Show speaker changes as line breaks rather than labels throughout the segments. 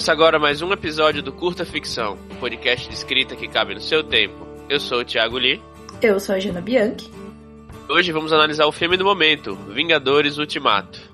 Começa agora mais um episódio do Curta Ficção, um podcast de escrita que cabe no seu tempo. Eu sou o Thiago Lee.
Eu sou a Jana Bianchi.
Hoje vamos analisar o filme do momento, Vingadores Ultimato.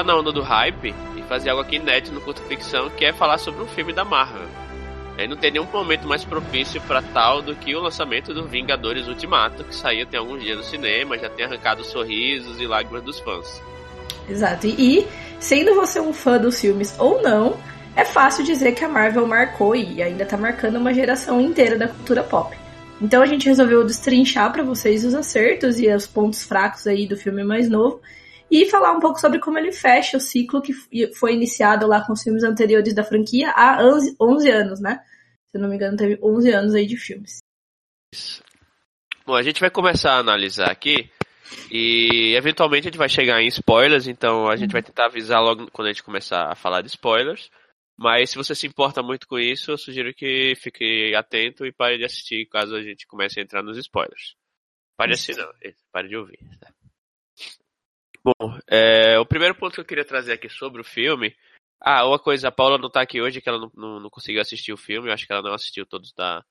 Surfar na onda do hype e fazer algo aqui inédito no Curto Ficção, que é falar sobre um filme da Marvel. Aí não tem nenhum momento mais propício para tal do que o lançamento do Vingadores Ultimato, que saiu tem alguns dias no cinema, já tem arrancado sorrisos e lágrimas dos fãs.
Exato. E sendo você um fã dos filmes ou não, é fácil dizer que a Marvel marcou e ainda tá marcando uma geração inteira da cultura pop. Então a gente resolveu destrinchar para vocês os acertos e os pontos fracos aí do filme mais novo e falar um pouco sobre como ele fecha o ciclo que foi iniciado lá com os filmes anteriores da franquia há 11 anos, né? Se eu não me engano, teve 11 anos aí de filmes.
Bom, a gente vai começar a analisar aqui e eventualmente a gente vai chegar em spoilers, então a gente vai tentar avisar logo quando a gente começar a falar de spoilers. Mas se você se importa muito com isso, eu sugiro que fique atento e pare de assistir caso a gente comece a entrar nos spoilers. Pare de assistir, não, pare de ouvir. Tá? Bom, é, o primeiro ponto que eu queria trazer aqui sobre o filme. Ah, uma coisa, a Paula não tá aqui hoje, que ela não, não, não conseguiu assistir o filme. Eu acho que ela não assistiu todos da,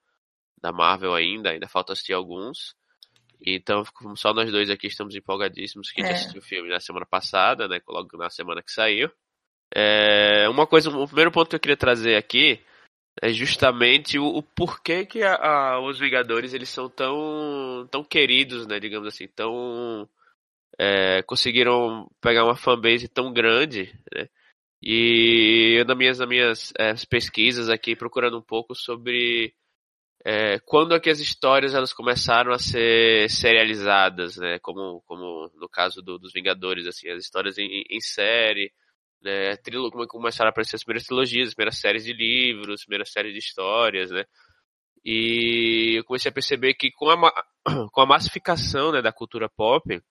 da Marvel ainda, ainda falta assistir alguns. Então, só nós dois aqui estamos empolgadíssimos que a gente é. assistiu o filme na semana passada, né? Logo na semana que saiu. É, uma coisa, o primeiro ponto que eu queria trazer aqui é justamente o, o porquê que a, a, os Vingadores eles são tão, tão queridos, né? Digamos assim, tão é, conseguiram pegar uma fanbase tão grande, né? E eu nas minhas, nas minhas é, pesquisas aqui, procurando um pouco sobre é, quando é que as histórias elas começaram a ser serializadas, né? Como, como no caso do, dos Vingadores, assim, as histórias em, em série, né? Trilo, como começaram a aparecer as primeiras trilogias, as primeiras séries de livros, as primeiras séries de histórias, né? E eu comecei a perceber que com a, com a massificação né, da cultura pop,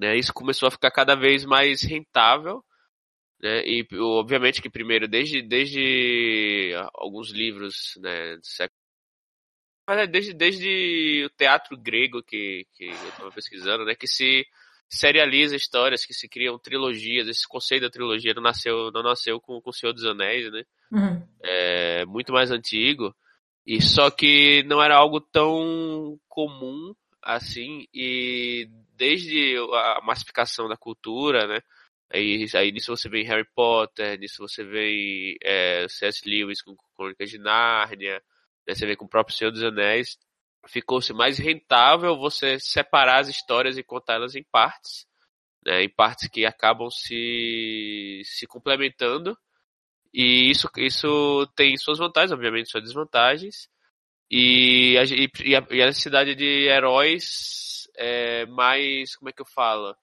né? Isso começou a ficar cada vez mais rentável. Né? E obviamente que primeiro, desde, desde alguns livros né, do século mas é desde, desde o teatro grego que, que eu estava pesquisando, né, que se serializa histórias, que se criam trilogias, esse conceito da trilogia não nasceu, não nasceu com, com o Senhor dos Anéis, né? Uhum. É muito mais antigo. E só que não era algo tão comum assim, e desde a massificação da cultura, né? Aí, aí nisso você vê Harry Potter, nisso você vê é, C.S. Lewis com Crônicas de Nárnia, né? você vê com o próprio Senhor dos Anéis. Ficou-se mais rentável você separar as histórias e contá-las em partes, né? em partes que acabam se, se complementando. E isso, isso tem suas vantagens, obviamente, suas desvantagens. E a, e a, e a necessidade de heróis é, mais, como é que eu falo?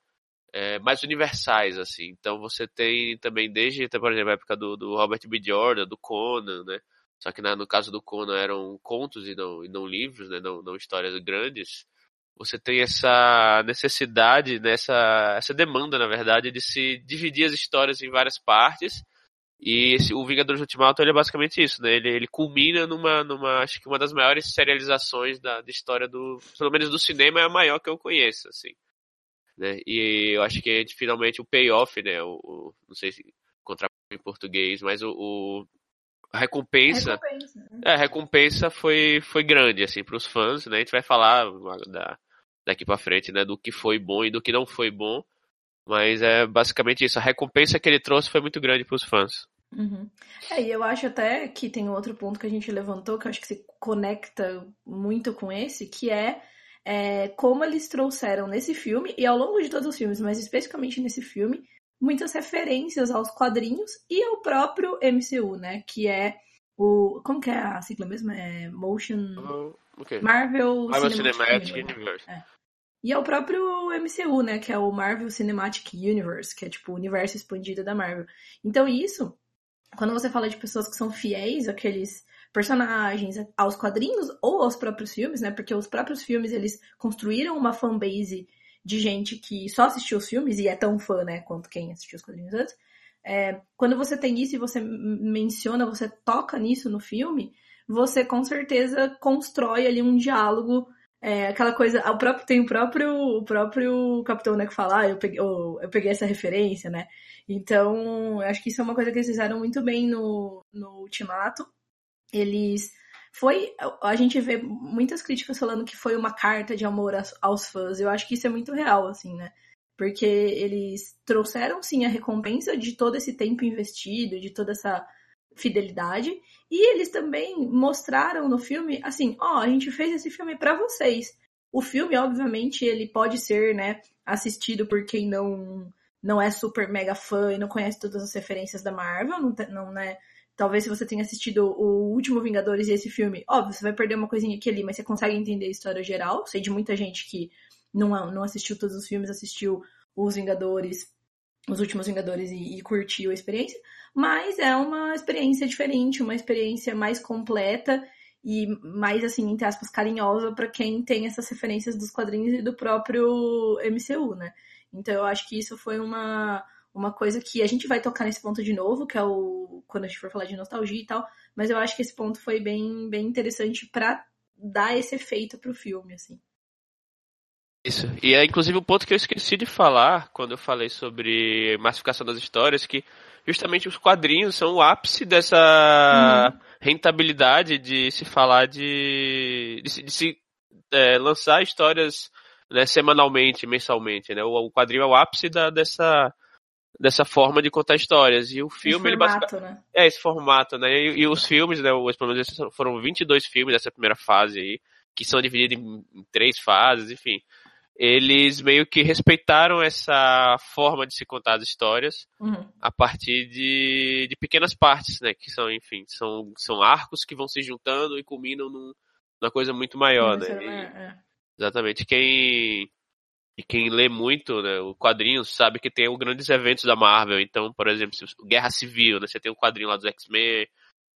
É, mais universais, assim. Então você tem também desde, por exemplo, a época do, do Robert B. Jordan, do Conan, né? Só que na, no caso do Conan eram contos e não, e não livros, né? Não, não histórias grandes. Você tem essa necessidade, né? essa, essa demanda, na verdade, de se dividir as histórias em várias partes e esse, o Vingadores Ultimato ele é basicamente isso, né? Ele, ele culmina numa, numa, acho que uma das maiores serializações da, da história do, pelo menos do cinema é a maior que eu conheço, assim. Né? E eu acho que finalmente o payoff, né? O, o, não sei se encontrar em português, mas o, o a recompensa, recompensa né? é, a recompensa foi, foi grande, assim, para os fãs, né? A gente vai falar da, daqui para frente, né? Do que foi bom e do que não foi bom. Mas é basicamente isso. A recompensa que ele trouxe foi muito grande para os fãs.
Uhum. É, e eu acho até que tem outro ponto que a gente levantou, que eu acho que se conecta muito com esse, que é, é como eles trouxeram nesse filme, e ao longo de todos os filmes, mas especificamente nesse filme, muitas referências aos quadrinhos e ao próprio MCU, né? Que é o. Como que é a sigla mesmo? É Motion.
Uh, okay.
Marvel,
Marvel Cinematic, Cinematic Universe. É.
e ao próprio MCU, né, que é o Marvel Cinematic Universe, que é tipo o universo expandido da Marvel. Então isso, quando você fala de pessoas que são fiéis àqueles personagens, aos quadrinhos ou aos próprios filmes, né, porque os próprios filmes eles construíram uma fanbase de gente que só assistiu os filmes e é tão fã, né, quanto quem assistiu os quadrinhos antes. É, quando você tem isso e você menciona, você toca nisso no filme, você com certeza constrói ali um diálogo é, aquela coisa, o próprio, tem o próprio, o próprio capitão, né, que fala, ah, eu peguei, eu, eu peguei essa referência, né? Então, acho que isso é uma coisa que eles fizeram muito bem no, no Ultimato. Eles foi a gente vê muitas críticas falando que foi uma carta de amor aos fãs. Eu acho que isso é muito real, assim, né? Porque eles trouxeram sim a recompensa de todo esse tempo investido, de toda essa fidelidade. E eles também mostraram no filme, assim, ó, oh, a gente fez esse filme para vocês. O filme, obviamente, ele pode ser, né, assistido por quem não não é super mega fã e não conhece todas as referências da Marvel, não, não né? Talvez se você tenha assistido o último Vingadores e esse filme, óbvio, você vai perder uma coisinha aqui ali, mas você consegue entender a história geral. Sei de muita gente que não, não assistiu todos os filmes, assistiu os Vingadores, os últimos Vingadores e, e curtiu a experiência mas é uma experiência diferente, uma experiência mais completa e mais, assim, entre aspas, carinhosa para quem tem essas referências dos quadrinhos e do próprio MCU, né? Então eu acho que isso foi uma, uma coisa que a gente vai tocar nesse ponto de novo, que é o quando a gente for falar de nostalgia e tal, mas eu acho que esse ponto foi bem, bem interessante para dar esse efeito pro filme, assim.
Isso. E é inclusive o um ponto que eu esqueci de falar quando eu falei sobre massificação das histórias, que justamente os quadrinhos são o ápice dessa uhum. rentabilidade de se falar de. de, de se é, lançar histórias né, semanalmente, mensalmente. Né? O, o, quadrinho é o ápice da, dessa, dessa forma de contar histórias. E o filme.
Esse formato, ele né?
É, esse formato, né? E, e os filmes, né? Os, pelo menos foram 22 filmes dessa primeira fase aí, que são divididos em, em três fases, enfim eles meio que respeitaram essa forma de se contar as histórias
uhum.
a partir de, de pequenas partes, né? Que são, enfim, são, são arcos que vão se juntando e culminam num, numa coisa muito maior, né? E,
é.
Exatamente. Quem e quem lê muito né, o quadrinho sabe que tem os grandes eventos da Marvel. Então, por exemplo, Guerra Civil, né? Você tem um quadrinho lá dos X-Men,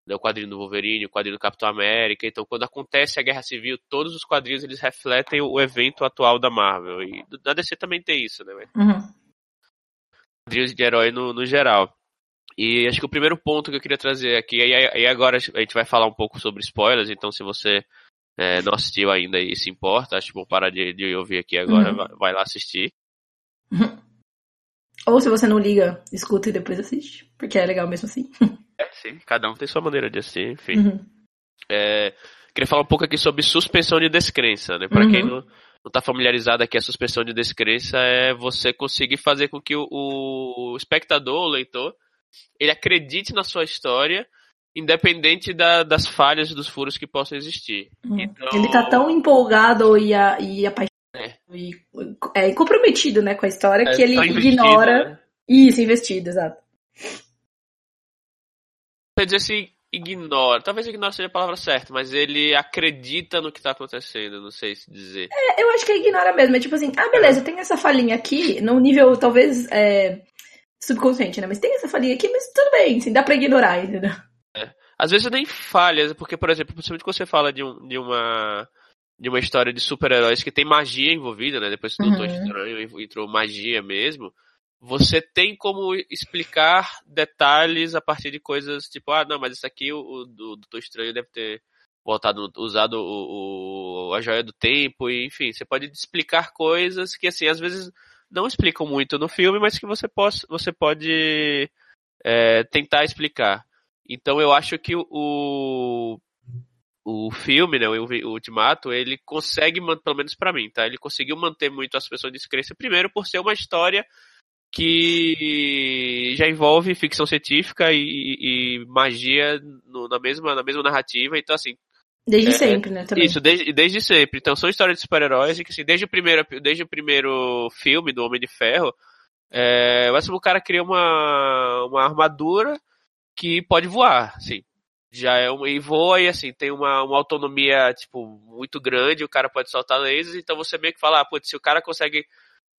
o quadrinho do Wolverine, o quadrinho do Capitão América. Então, quando acontece a Guerra Civil, todos os quadrinhos eles refletem o evento atual da Marvel. E da DC também tem isso, né?
Uhum.
Quadrinhos de herói no, no geral. E acho que o primeiro ponto que eu queria trazer aqui, e agora a gente vai falar um pouco sobre spoilers, então se você é, não assistiu ainda e se importa, acho bom parar de, de ouvir aqui agora, uhum. vai, vai, lá assistir.
Uhum. Ou se você não liga, escuta e depois assiste, porque é legal mesmo assim.
É, sim, cada um tem sua maneira de assistir, enfim.
Uhum.
É, queria falar um pouco aqui sobre suspensão de descrença, né? Para uhum. quem não, não tá familiarizado aqui, a suspensão de descrença é você conseguir fazer com que o, o espectador, o leitor, ele acredite na sua história, independente da, das falhas e dos furos que possam existir.
Uhum. Então... Ele tá tão empolgado e, a, e apaixonado é. E é, comprometido né, com a história é, que ele ignora. Né? Isso, investido, exato
quer dizer assim, ignora. Talvez ignora seja a palavra certa, mas ele acredita no que tá acontecendo, não sei se dizer.
É, eu acho que ignora mesmo. É tipo assim, ah, beleza, tem essa falinha aqui, num nível talvez é, subconsciente, né? Mas tem essa falinha aqui, mas tudo bem, assim, dá pra ignorar, entendeu?
É. Às vezes nem falha, porque, por exemplo, principalmente quando você fala de, um, de uma de uma história de super-heróis que tem magia envolvida, né? Depois que o uhum. Doutor Estranho entrou magia mesmo você tem como explicar detalhes a partir de coisas tipo, ah, não, mas isso aqui o, do Doutor Estranho deve ter voltado, usado o, o, a joia do tempo, e enfim, você pode explicar coisas que, assim, às vezes não explicam muito no filme, mas que você, possa, você pode é, tentar explicar. Então eu acho que o, o filme, né, o, o Ultimato, ele consegue, pelo menos para mim, tá? Ele conseguiu manter muito as pessoas de descrença, primeiro por ser uma história que já envolve ficção científica e, e magia no, na, mesma, na mesma narrativa, então assim.
Desde é, sempre, né? Também.
Isso, desde, desde sempre. Então são histórias de super-heróis e que assim, desde o primeiro, desde o primeiro filme do Homem de Ferro, é, o cara cria uma, uma armadura que pode voar, assim. Já é um, e voa e assim, tem uma, uma autonomia, tipo, muito grande, o cara pode soltar lasers, então você meio que fala, ah, putz, se o cara consegue,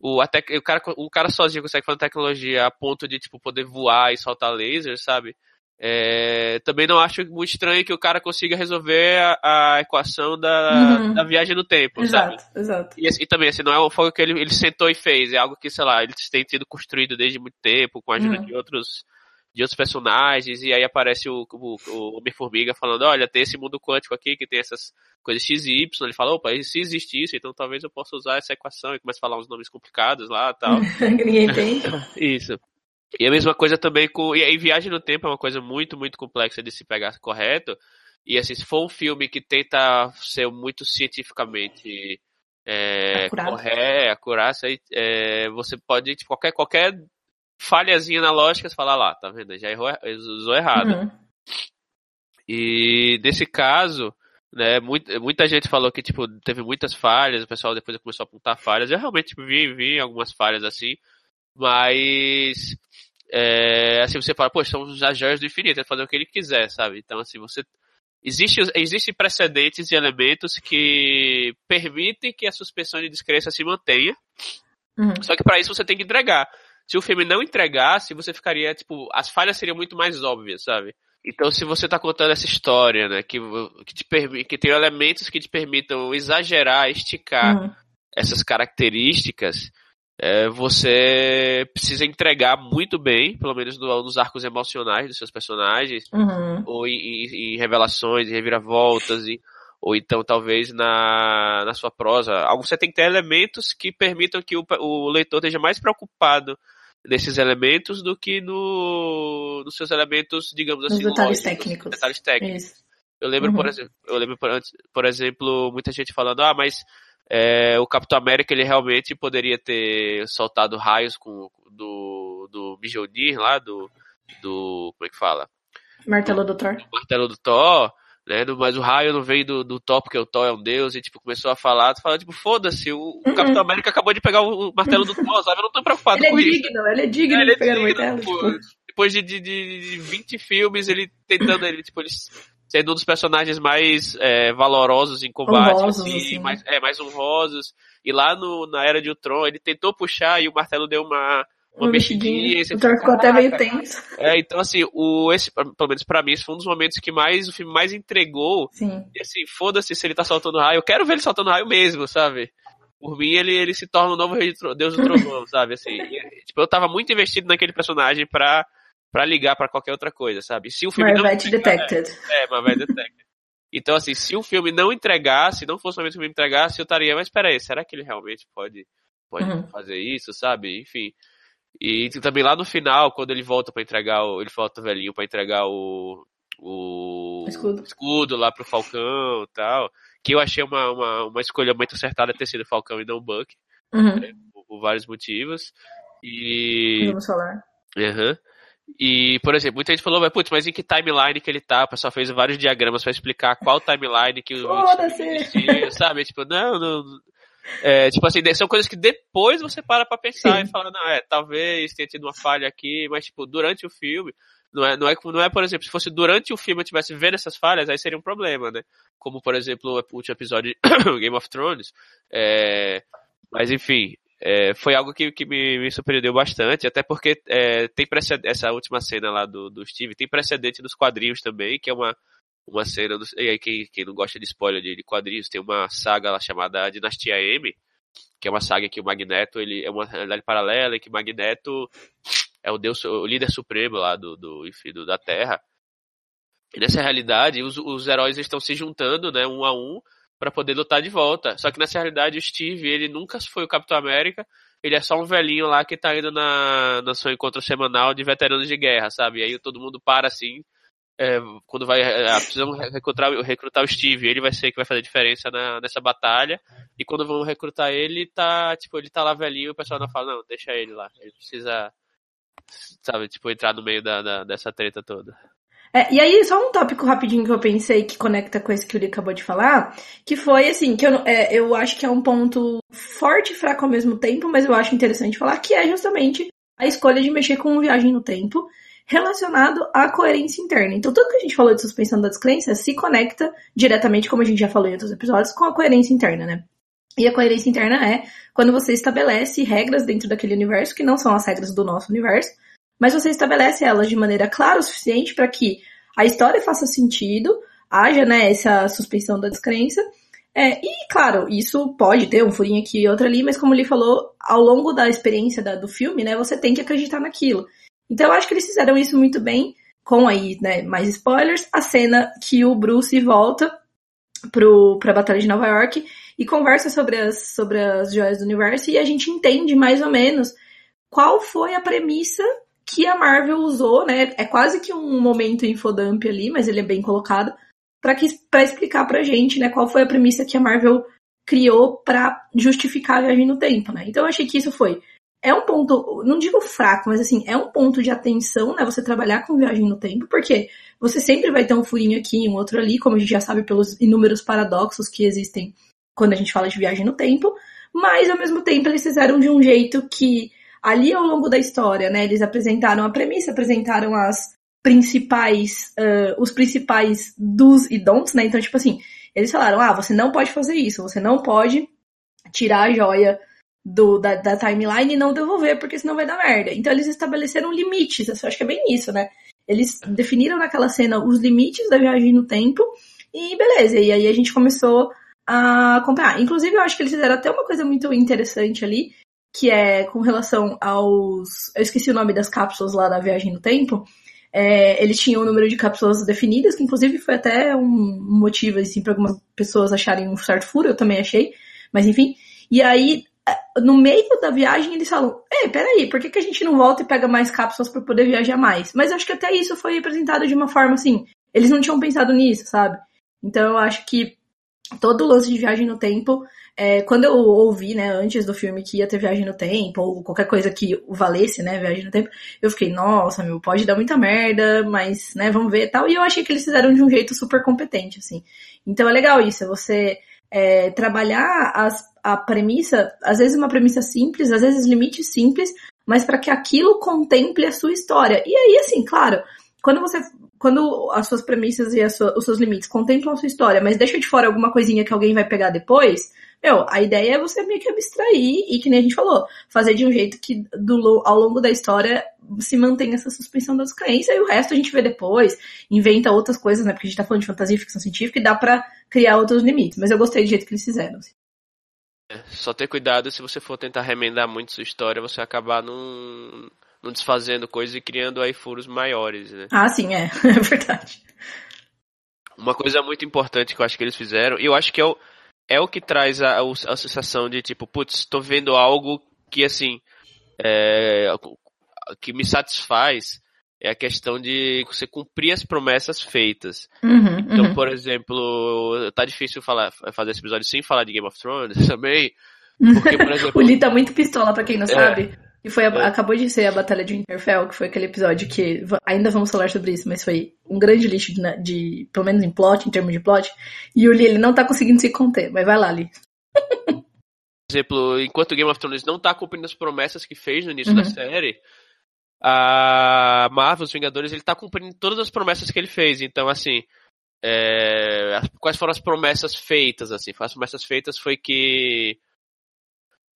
o, até, o, cara, o cara sozinho consegue fazer tecnologia a ponto de, tipo, poder voar e soltar lasers, sabe? É, também não acho muito estranho que o cara consiga resolver a, a equação da, uhum. da viagem no tempo,
exato,
sabe?
Exato.
E, e também, assim, não é um fogo que ele, ele sentou e fez, é algo que, sei lá, ele tem sido construído desde muito tempo, com a ajuda uhum. de outros de outros personagens, e aí aparece o, o, o Homem-Formiga falando, olha, tem esse mundo quântico aqui que tem essas coisas X e Y, ele fala, opa, se existe isso, então talvez eu possa usar essa equação, e começa a falar uns nomes complicados lá e tal.
Ninguém entende.
isso. E a mesma coisa também com. E aí, Viagem no Tempo é uma coisa muito, muito complexa de se pegar correto. E assim, se for um filme que tenta ser muito cientificamente é, correto, acurado, é, você pode, tipo, qualquer, qualquer falhazinha na lógica, você fala lá, tá vendo? Já errou, usou errado. Uhum. E nesse caso, né, muita, muita gente falou que, tipo, teve muitas falhas, o pessoal depois começou a apontar falhas. Eu realmente vi, vi algumas falhas assim, mas é, assim você fala, pô, são os joias do infinito, é fazer o que ele quiser, sabe? Então, assim, você. Existe, existe precedentes e elementos que permitem que a suspensão de descrença se mantenha. Uhum. Só que para isso você tem que entregar. Se o filme não entregasse, você ficaria, tipo, as falhas seriam muito mais óbvias, sabe? Então, se você tá contando essa história, né, que, que, te permite, que tem elementos que te permitam exagerar, esticar uhum. essas características, é, você precisa entregar muito bem, pelo menos no, nos arcos emocionais dos seus personagens,
uhum.
ou em, em, em, revelações, em reviravoltas, e, ou então talvez na, na sua prosa. Você tem que ter elementos que permitam que o, o leitor esteja mais preocupado nesses elementos do que no, nos seus elementos, digamos assim,
detalhes lógicos, técnicos.
Detalhes técnicos. Eu lembro, uhum. por exemplo, eu lembro, por, por exemplo, muita gente falando, ah, mas é, o Capitão América ele realmente poderia ter soltado raios com do do Mjolnir lá do do como é que fala
martelo do Thor
martelo do Thor né mas o raio não vem do, do Thor porque o Thor é um deus e tipo começou a falar fala tipo foda-se o, uhum. Capitão América acabou de pegar o martelo do Thor sabe eu não tô preocupado
ele
com
é digno, isso ele é digno é, ele de pegar o martelo tipo...
depois de, de, de 20 filmes ele tentando ele tipo ele sendo um dos personagens mais é, valorosos em combate, honrosos, assim, assim. Mais, é, mais honrosos. E lá no, na Era de Ultron, ele tentou puxar e o martelo deu uma, uma, uma mexidinha.
O Thor ficou até meio tenso.
É, então assim, o, esse, pelo menos pra mim, esse foi um dos momentos que mais o filme mais entregou.
Sim.
E assim, foda-se se ele tá soltando raio. Eu quero ver ele soltando raio mesmo, sabe? Por mim, ele, ele se torna o novo Deus do Trovão, sabe? Assim, e, tipo, eu tava muito investido naquele personagem pra para ligar para qualquer outra coisa, sabe? Se o filme
Marvete não Detected.
É, é Marvete Detected. Então, assim, se o filme não entregasse, não fosse o filme entregasse, eu estaria, mas peraí, será que ele realmente pode, pode uhum. fazer isso, sabe? Enfim. E também lá no final, quando ele volta para entregar, o, ele volta velhinho para entregar o, o
escudo.
escudo lá pro Falcão e tal, que eu achei uma, uma, uma escolha muito acertada ter sido Falcão e não Buck,
uhum. né,
por, por, vários motivos. E...
Vamos falar.
Uhum. E, por exemplo, muita gente falou, putz, mas em que timeline que ele tá? O pessoal fez vários diagramas para explicar qual timeline que o sabe? Tipo, não, não. É, tipo assim, são coisas que depois você para pra pensar Sim. e fala, não, é, talvez tenha tido uma falha aqui, mas, tipo, durante o filme, não é, não é, não é, por exemplo, se fosse durante o filme eu tivesse vendo essas falhas, aí seria um problema, né? Como, por exemplo, o último episódio de Game of Thrones. É, mas, enfim, é, foi algo que, que me, me, surpreendeu bastante, até porque é, tem essa última cena lá do, do Steve, tem precedente nos quadrinhos também, que é uma, uma cena, do, e aí quem, quem não gosta de spoiler de, de, quadrinhos, tem uma saga lá chamada Dinastia M, que é uma saga que o Magneto, ele é uma realidade paralela, em que Magneto é o deus, o líder supremo lá do, do, enfim, do, da Terra, e nessa realidade, os, os heróis estão se juntando, né, um a um, para poder lutar de volta. Só que nessa realidade o Steve, ele nunca foi o Capitão América, ele é só um velhinho lá que tá indo na, na seu encontro semanal de veteranos de guerra, sabe? E aí todo mundo para assim, é, quando vai, é, precisamos recrutar, recrutar o Steve, ele vai ser que vai fazer diferença na, nessa batalha, e quando vão recrutar ele, tá, tipo, ele tá lá velhinho, o pessoal não fala, não, deixa ele lá, ele precisa, sabe, tipo, entrar no meio da, da dessa treta toda.
É, e aí, só um tópico rapidinho que eu pensei que conecta com esse que o Lee acabou de falar, que foi assim, que eu, é, eu acho que é um ponto forte e fraco ao mesmo tempo, mas eu acho interessante falar, que é justamente a escolha de mexer com viagem no tempo, relacionado à coerência interna. Então, tudo que a gente falou de suspensão da descrença se conecta diretamente, como a gente já falou em outros episódios, com a coerência interna, né? E a coerência interna é quando você estabelece regras dentro daquele universo, que não são as regras do nosso universo, mas você estabelece elas de maneira clara o suficiente para que a história faça sentido, haja né, essa suspensão da descrença. É, e, claro, isso pode ter um furinho aqui e outro ali, mas como ele falou, ao longo da experiência da, do filme, né, você tem que acreditar naquilo. Então eu acho que eles fizeram isso muito bem, com aí, né, mais spoilers, a cena que o Bruce volta pro, pra Batalha de Nova York e conversa sobre as, sobre as joias do universo e a gente entende mais ou menos qual foi a premissa que a Marvel usou, né? É quase que um momento infodump ali, mas ele é bem colocado, para explicar pra gente, né, qual foi a premissa que a Marvel criou para justificar a viagem no tempo, né? Então eu achei que isso foi é um ponto, não digo fraco, mas assim, é um ponto de atenção, né? Você trabalhar com viagem no tempo, porque você sempre vai ter um furinho aqui, um outro ali, como a gente já sabe pelos inúmeros paradoxos que existem quando a gente fala de viagem no tempo, mas ao mesmo tempo eles fizeram de um jeito que ali ao longo da história, né, eles apresentaram a premissa, apresentaram as principais, uh, os principais dos e don'ts, né? Então, tipo assim, eles falaram, ah, você não pode fazer isso, você não pode tirar a joia do, da, da, timeline e não devolver, porque senão vai dar merda. Então eles estabeleceram limites, eu acho que é bem isso, né? Eles definiram naquela cena os limites da viagem no tempo e beleza. E aí a gente começou a acompanhar. Inclusive, eu acho que eles fizeram até uma coisa muito interessante ali, que é com relação aos. Eu esqueci o nome das cápsulas lá da viagem no tempo. É, eles tinham um número de cápsulas definidas, que inclusive foi até um motivo, assim, para algumas pessoas acharem um certo furo, eu também achei. Mas enfim. E aí, no meio da viagem eles falam, ei, peraí, por que, que a gente não volta e pega mais cápsulas para poder viajar mais? Mas acho que até isso foi apresentado de uma forma assim, eles não tinham pensado nisso, sabe? Então eu acho que todo o lance de viagem no tempo, é, quando eu ouvi, né, antes do filme que ia ter viagem no tempo, ou qualquer coisa que valesse, né, viagem no tempo, eu fiquei, nossa, meu, pode dar muita merda, mas, né, vamos ver e tal. E eu achei que eles fizeram de um jeito super competente, assim. Então é legal isso, é você é, trabalhar as, a premissa, às vezes uma premissa simples, às vezes limites simples, mas para que aquilo contemple a sua história. E aí, assim, claro, quando você. Quando as suas premissas e sua, os seus limites contemplam a sua história, mas deixa de fora alguma coisinha que alguém vai pegar depois, meu, a ideia é você meio que abstrair e, que nem a gente falou, fazer de um jeito que do, ao longo da história se mantenha essa suspensão das crenças e o resto a gente vê depois, inventa outras coisas, né? Porque a gente tá falando de fantasia ficção científica e dá pra criar outros limites. Mas eu gostei do jeito que eles fizeram. Assim.
É, só ter cuidado se você for tentar remendar muito sua história, você acabar num, num desfazendo coisas e criando aí furos maiores, né?
Ah, sim, é. É verdade.
Uma coisa muito importante que eu acho que eles fizeram, e eu acho que é o é o que traz a, a, sensação de tipo, putz, estou vendo algo que assim é, que me satisfaz é a questão de você cumprir as promessas feitas.
Uhum,
então,
uhum.
por exemplo, tá difícil falar, fazer esse episódio sem falar de Game of Thrones também. Porque, por exemplo,
o Lee tá muito pistola, pra quem não é, sabe. E foi a, é. acabou de ser a Batalha de Winterfell, que foi aquele episódio que ainda vamos falar sobre isso, mas foi um grande lixo de, de pelo menos em plot, em termos de plot. E o Lee, ele não tá conseguindo se conter, mas vai lá, Lee.
Por exemplo, enquanto Game of Thrones não tá cumprindo as promessas que fez no início uhum. da série, a Marvel, os Vingadores, ele tá cumprindo todas as promessas que ele fez. Então, assim, é... quais foram as promessas feitas, assim? As promessas feitas foi que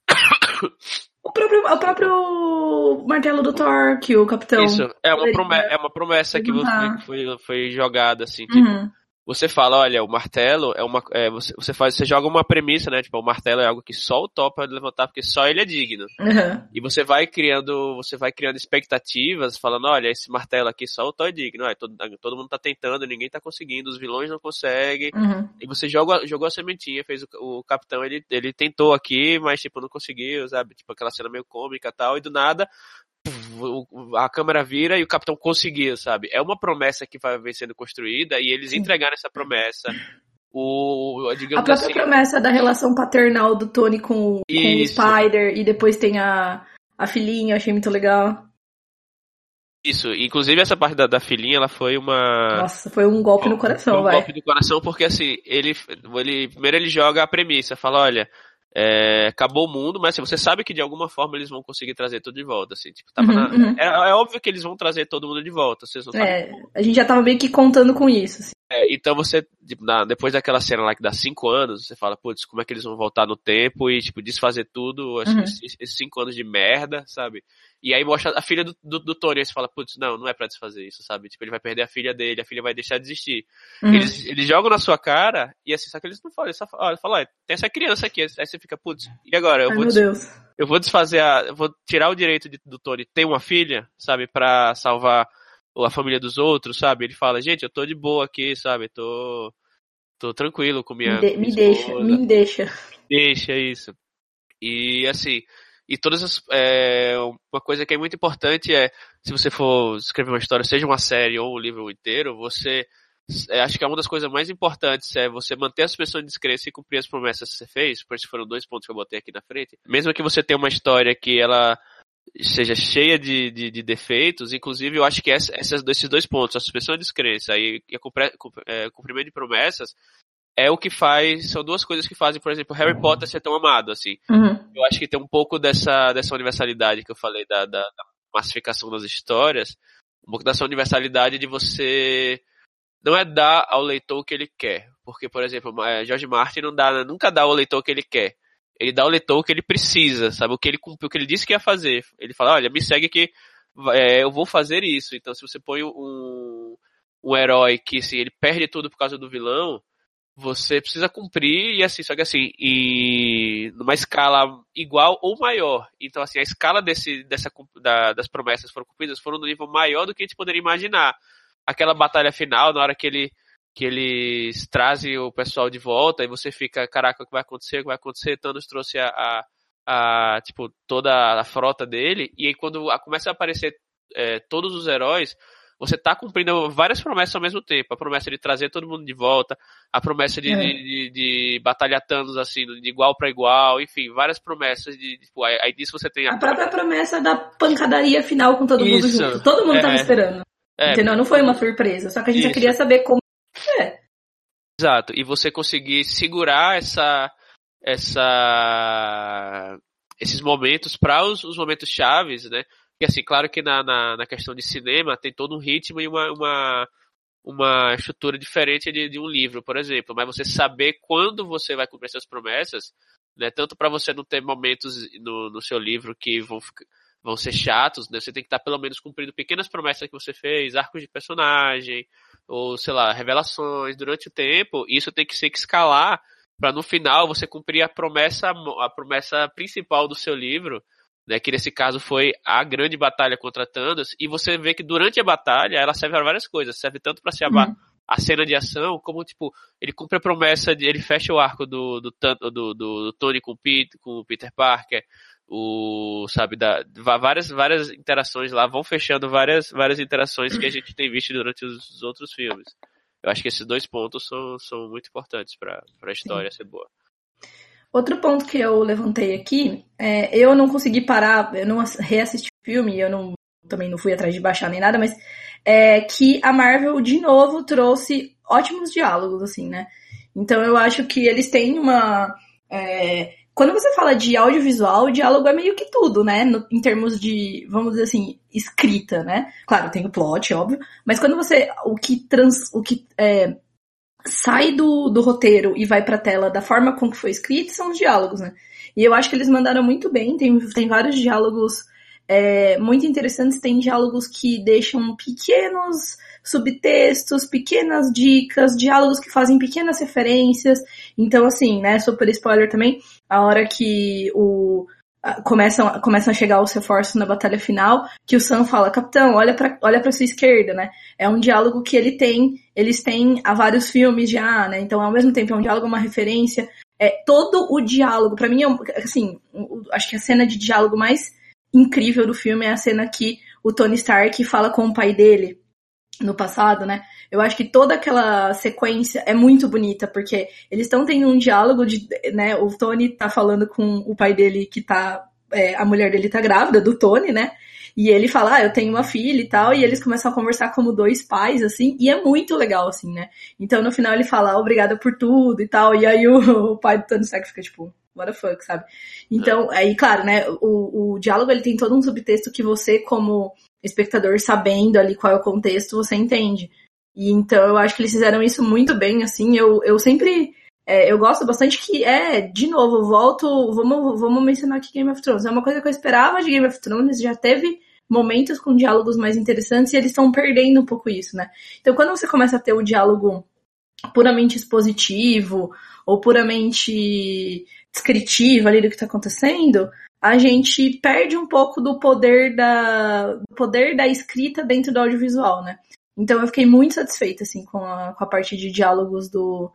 o próprio, o próprio martelo do Thor, que o capitão.
Isso, é uma, promessa, é uma promessa que foi, foi jogada, assim, tipo, uhum você fala, olha, o martelo é uma. É, você, você, faz, você joga uma premissa, né? Tipo, o martelo é algo que só o Thor pode levantar, porque só ele é digno.
Uhum.
E você vai criando. Você vai criando expectativas, falando, olha, esse martelo aqui só o Thor é digno. Ah, todo, todo mundo tá tentando, ninguém tá conseguindo, os vilões não conseguem.
Uhum.
E você joga, jogou a sementinha, fez o, o, capitão, ele, ele tentou aqui, mas tipo, não conseguiu, sabe? Tipo, aquela cena meio cômica e tal, e do nada a câmera vira e o capitão conseguiu, sabe? É uma promessa que vai sendo construída e eles entregaram essa promessa. O,
digamos a própria assim, promessa da relação paternal do Tony com, com o Spider e depois tem a, a filhinha, eu achei muito legal.
Isso, inclusive essa parte da, da filhinha, ela foi uma.
Nossa, foi um golpe no coração,
foi um
vai.
golpe no coração, porque assim, ele, ele. Primeiro ele joga a premissa, fala, olha, é, acabou o mundo, mas assim, você sabe que de alguma forma eles vão conseguir trazer tudo de volta, assim, tipo, uhum, na... uhum. é, é, óbvio que eles vão trazer todo mundo de volta, vocês não
é, a gente já tava meio que contando com isso. Assim.
É, então você, tipo, na, depois daquela cena lá que dá cinco anos, você fala, putz, como é que eles vão voltar no tempo e, tipo, desfazer tudo, uhum. esses, esses, cinco anos de merda, sabe? E aí mostra a filha do, do, do Tony, aí você fala, putz, não, não é pra desfazer isso, sabe? Tipo, ele vai perder a filha dele, a filha vai deixar de existir. Uhum. Eles, eles jogam na sua cara, e assim, só que eles não falam, eles só falam, olha, tem essa criança aqui, aí você fica, putz, e agora? Eu
Ai,
vou
meu Deus.
Eu vou desfazer a. Eu vou tirar o direito de, do Tony ter uma filha, sabe, pra salvar a família dos outros, sabe? Ele fala, gente, eu tô de boa aqui, sabe? Tô. Tô tranquilo com minha.
Me, de, me deixa, me deixa.
Deixa isso. E assim, e todas as. É, uma coisa que é muito importante é, se você for escrever uma história, seja uma série ou um livro inteiro, você. É, acho que é uma das coisas mais importantes é você manter as pessoas em descrença e cumprir as promessas que você fez. Por isso foram dois pontos que eu botei aqui na frente. Mesmo que você tenha uma história que ela seja cheia de, de, de defeitos, inclusive eu acho que essa, esses dois pontos, a suspensão de descrença e, a é, cumprimento de promessas, é o que faz, são duas coisas que fazem, por exemplo, Harry Potter ser tão amado, assim.
Uhum.
Eu acho que tem um pouco dessa, dessa universalidade que eu falei da, da, da massificação das histórias, um pouco dessa universalidade de você não é dar ao leitor o que ele quer, porque, por exemplo, George Martin não dá, nunca dá ao leitor o que ele quer. Ele dá ao leitor o que ele precisa, sabe? O que ele cumpriu, o que ele disse que ia fazer. Ele fala, olha, me segue que é, eu vou fazer isso. Então, se você põe um, um herói que, assim, ele perde tudo por causa do vilão, você precisa cumprir e assim, só que assim, e numa escala igual ou maior. Então, assim, a escala desse, dessa, da, das promessas foram cumpridas foram no nível maior do que a gente poderia imaginar. Aquela batalha final, na hora que ele que eles trazem o pessoal de volta e você fica, caraca, o que vai acontecer, o que vai acontecer? Thanos trouxe a, a, a tipo, toda a frota dele, e aí quando começa a aparecer é, todos os heróis, você está cumprindo várias promessas ao mesmo tempo. A promessa de trazer todo mundo de volta, a promessa de, é. de, de, de, batalhar Thanos assim, de igual para igual, enfim, várias promessas de, tipo, aí disso você tem
a... a própria promessa da pancadaria final com todo Isso. mundo junto. Todo mundo é. tava esperando. É. Entendeu? Não foi uma surpresa, só que a gente Isso. já queria saber como é.
Exato. E você conseguir segurar essa essa esses momentos para os, os momentos chaves, né? E assim, claro que na, na, na, questão de cinema tem todo um ritmo e uma, uma, uma estrutura diferente de, de um livro, por exemplo. Mas você saber quando você vai cumprir essas promessas, né? Tanto para você não ter momentos no, no seu livro que vão, vão ser chatos, né? Você tem que estar pelo menos cumprindo pequenas promessas que você fez, arcos de personagem, ou sei lá, revelações durante o tempo. Isso tem que ser que escalar para no final você cumprir a promessa, a promessa principal do seu livro né, que nesse caso foi a grande batalha contra Thanos, e você vê que durante a batalha ela serve para várias coisas, serve tanto para ser uhum. a, cena de ação, como tipo, ele cumpre a promessa de ele fecha o arco do, do, do, do, do Tony com o, Peter, com o Peter Parker, o sabe da várias várias interações lá vão fechando várias várias interações que a gente tem visto durante os, os outros filmes. Eu acho que esses dois pontos são, são muito importantes para a história Sim. ser boa.
Outro ponto que eu levantei aqui, é, eu não consegui parar, eu não reassisti o filme, eu não, também não fui atrás de baixar nem nada, mas é que a Marvel de novo trouxe ótimos diálogos, assim, né? Então eu acho que eles têm uma. É, quando você fala de audiovisual, o diálogo é meio que tudo, né? No, em termos de, vamos dizer assim, escrita, né? Claro, tem o plot, óbvio, mas quando você. O que, trans, o que é, sai do, do roteiro e vai pra tela da forma com que foi escrito são os diálogos, né? E eu acho que eles mandaram muito bem, tem, tem vários diálogos é, muito interessantes, tem diálogos que deixam pequenos subtextos, pequenas dicas, diálogos que fazem pequenas referências. Então, assim, né, super spoiler também, a hora que o começam, começam a chegar os reforços na batalha final, que o Sam fala, capitão, olha para olha pra sua esquerda, né? É um diálogo que ele tem, eles têm há vários filmes já, né? Então, ao mesmo tempo, é um diálogo, uma referência. É, todo o diálogo, para mim, é, assim, acho que a cena de diálogo mais incrível do filme é a cena que o Tony Stark fala com o pai dele no passado, né? Eu acho que toda aquela sequência é muito bonita, porque eles estão tendo um diálogo de, né? O Tony tá falando com o pai dele que tá. É, a mulher dele tá grávida, do Tony, né? E ele fala, ah, eu tenho uma filha e tal, e eles começam a conversar como dois pais, assim, e é muito legal, assim, né? Então no final ele fala, ah, obrigada por tudo e tal, e aí o, o pai do Tony Stark fica tipo, what the fuck, sabe? Então, aí, claro, né, o, o diálogo ele tem todo um subtexto que você, como espectador, sabendo ali qual é o contexto, você entende. E então eu acho que eles fizeram isso muito bem, assim, eu, eu sempre. É, eu gosto bastante que é, de novo, volto, vamos, vamos mencionar aqui Game of Thrones. É uma coisa que eu esperava de Game of Thrones, já teve momentos com diálogos mais interessantes e eles estão perdendo um pouco isso, né? Então quando você começa a ter o diálogo puramente expositivo ou puramente descritivo ali do que está acontecendo, a gente perde um pouco do poder da do poder da escrita dentro do audiovisual, né? Então eu fiquei muito satisfeita assim com a, com a parte de diálogos do,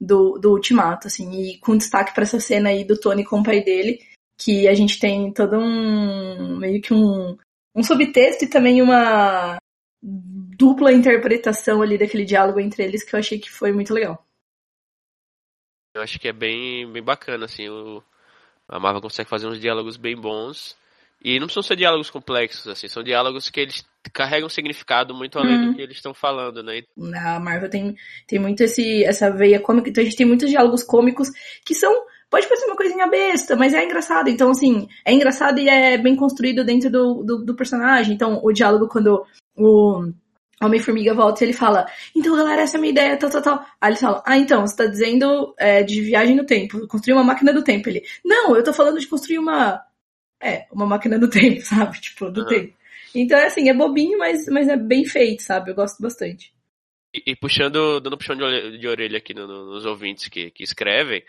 do, do Ultimato, assim, e com destaque para essa cena aí do Tony com o pai dele, que a gente tem todo um meio que um, um subtexto e também uma dupla interpretação ali daquele diálogo entre eles que eu achei que foi muito legal.
Eu acho que é bem, bem bacana, assim, o, a Marvel consegue fazer uns diálogos bem bons. E não precisam ser diálogos complexos, assim, são diálogos que eles carregam um significado muito além uhum. do que eles estão falando, né?
A Marvel tem, tem muito esse, essa veia cômica, então a gente tem muitos diálogos cômicos que são pode parecer uma coisinha besta, mas é engraçado. Então, assim, é engraçado e é bem construído dentro do, do, do personagem. Então, o diálogo quando o Homem-Formiga volta e ele fala, então galera, essa é a minha ideia, tal, tal, tal. Aí ele fala, ah, então, você tá dizendo é, de viagem no tempo, construir uma máquina do tempo. Ele, não, eu tô falando de construir uma, é, uma máquina do tempo, sabe? Tipo, do uhum. tempo. Então, é assim, é bobinho, mas, mas é bem feito, sabe? Eu gosto bastante.
E, e puxando, dando puxão de orelha, de orelha aqui no, no, nos ouvintes que, que escrevem,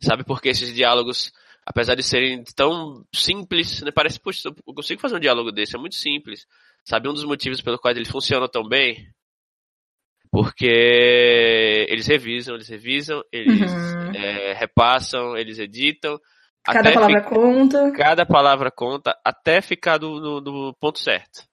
sabe por que esses diálogos, apesar de serem tão simples, né, parece, puxa, eu consigo fazer um diálogo desse, é muito simples. Sabe um dos motivos pelo qual ele funciona tão bem? Porque eles revisam, eles revisam, eles uhum. é, repassam, eles editam.
Cada palavra fica, conta.
Cada palavra conta até ficar do, no, do ponto certo.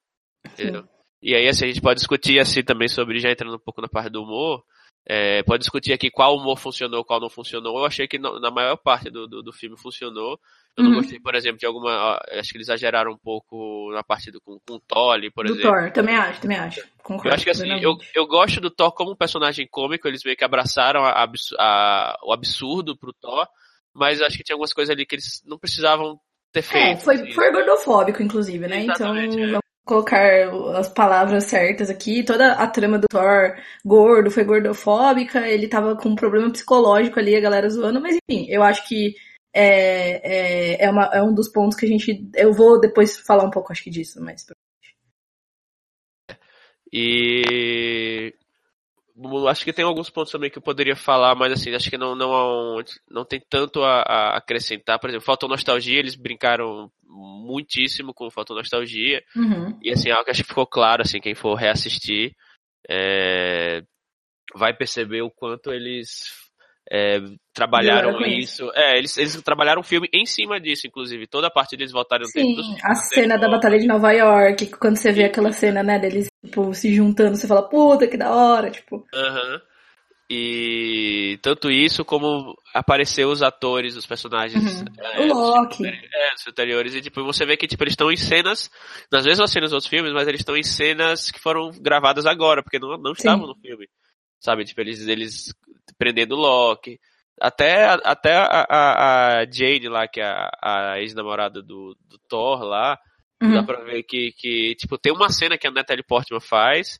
Entendeu? E aí, assim, a gente pode discutir assim também sobre, já entrando um pouco na parte do humor, é, pode discutir aqui qual humor funcionou, qual não funcionou. Eu achei que na maior parte do, do, do filme funcionou. Eu uhum. não gostei, por exemplo, de alguma. Acho que eles exageraram um pouco na parte do, com, com o Thor por do exemplo.
Thor, também acho, também acho. Concordo,
eu acho que assim, eu, eu gosto do Thor como um personagem cômico, eles meio que abraçaram a, a, o absurdo pro Thor, mas acho que tinha algumas coisas ali que eles não precisavam ter é, feito.
É, foi, assim. foi gordofóbico, inclusive, né? Então, Exatamente, então, é colocar as palavras certas aqui. Toda a trama do Thor gordo foi gordofóbica, ele tava com um problema psicológico ali, a galera zoando, mas enfim, eu acho que é, é, é, uma, é um dos pontos que a gente. Eu vou depois falar um pouco, acho que disso, mas.
E acho que tem alguns pontos também que eu poderia falar, mas assim, acho que não, não, não tem tanto a, a acrescentar. Por exemplo, faltou nostalgia, eles brincaram muitíssimo com faltou nostalgia. Uhum. E assim, algo que acho que ficou claro, assim, quem for reassistir é, vai perceber o quanto eles é, trabalharam isso. É, eles, eles trabalharam o filme em cima disso, inclusive. Toda a parte deles voltaram
Sim, tempo. a cena da Batalha de Nova York, quando você vê aquela cena, né, deles tipo, se juntando, você fala, puta, que da hora, tipo.
Uhum. E tanto isso como apareceu os atores, os personagens.
Uhum. É, o Loki.
É, os anteriores. E tipo, você vê que tipo, eles estão em cenas, nas mesmas cenas dos outros filmes, mas eles estão em cenas que foram gravadas agora, porque não, não estavam no filme. Sabe, tipo, eles, eles prendendo o Loki. Até, até a, a, a Jane lá, que é a, a ex-namorada do, do Thor lá, uhum. dá pra ver que, que, tipo, tem uma cena que a Natalie Portman faz,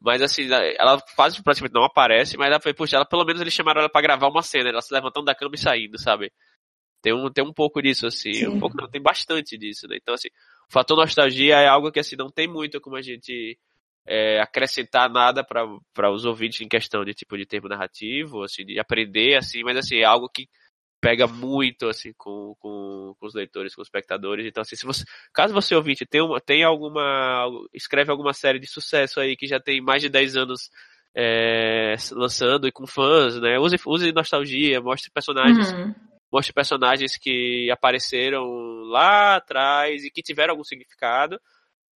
mas assim, ela quase praticamente não aparece, mas ela foi, puxa, ela, pelo menos eles chamaram ela pra gravar uma cena, ela se levantando da cama e saindo, sabe? Tem um, tem um pouco disso, assim, Sim. um pouco não, tem bastante disso, né? Então, assim, o fator nostalgia é algo que, assim, não tem muito como a gente é, acrescentar nada para os ouvintes em questão de tipo de termo narrativo, assim, de aprender, assim, mas assim, é algo que pega muito assim com, com, com os leitores, com os espectadores. Então, assim, se você, caso você ouvinte tem, uma, tem alguma. escreve alguma série de sucesso aí que já tem mais de 10 anos é, lançando e com fãs, né? Use, use nostalgia, mostre personagens. Uhum. Mostre personagens que apareceram lá atrás e que tiveram algum significado,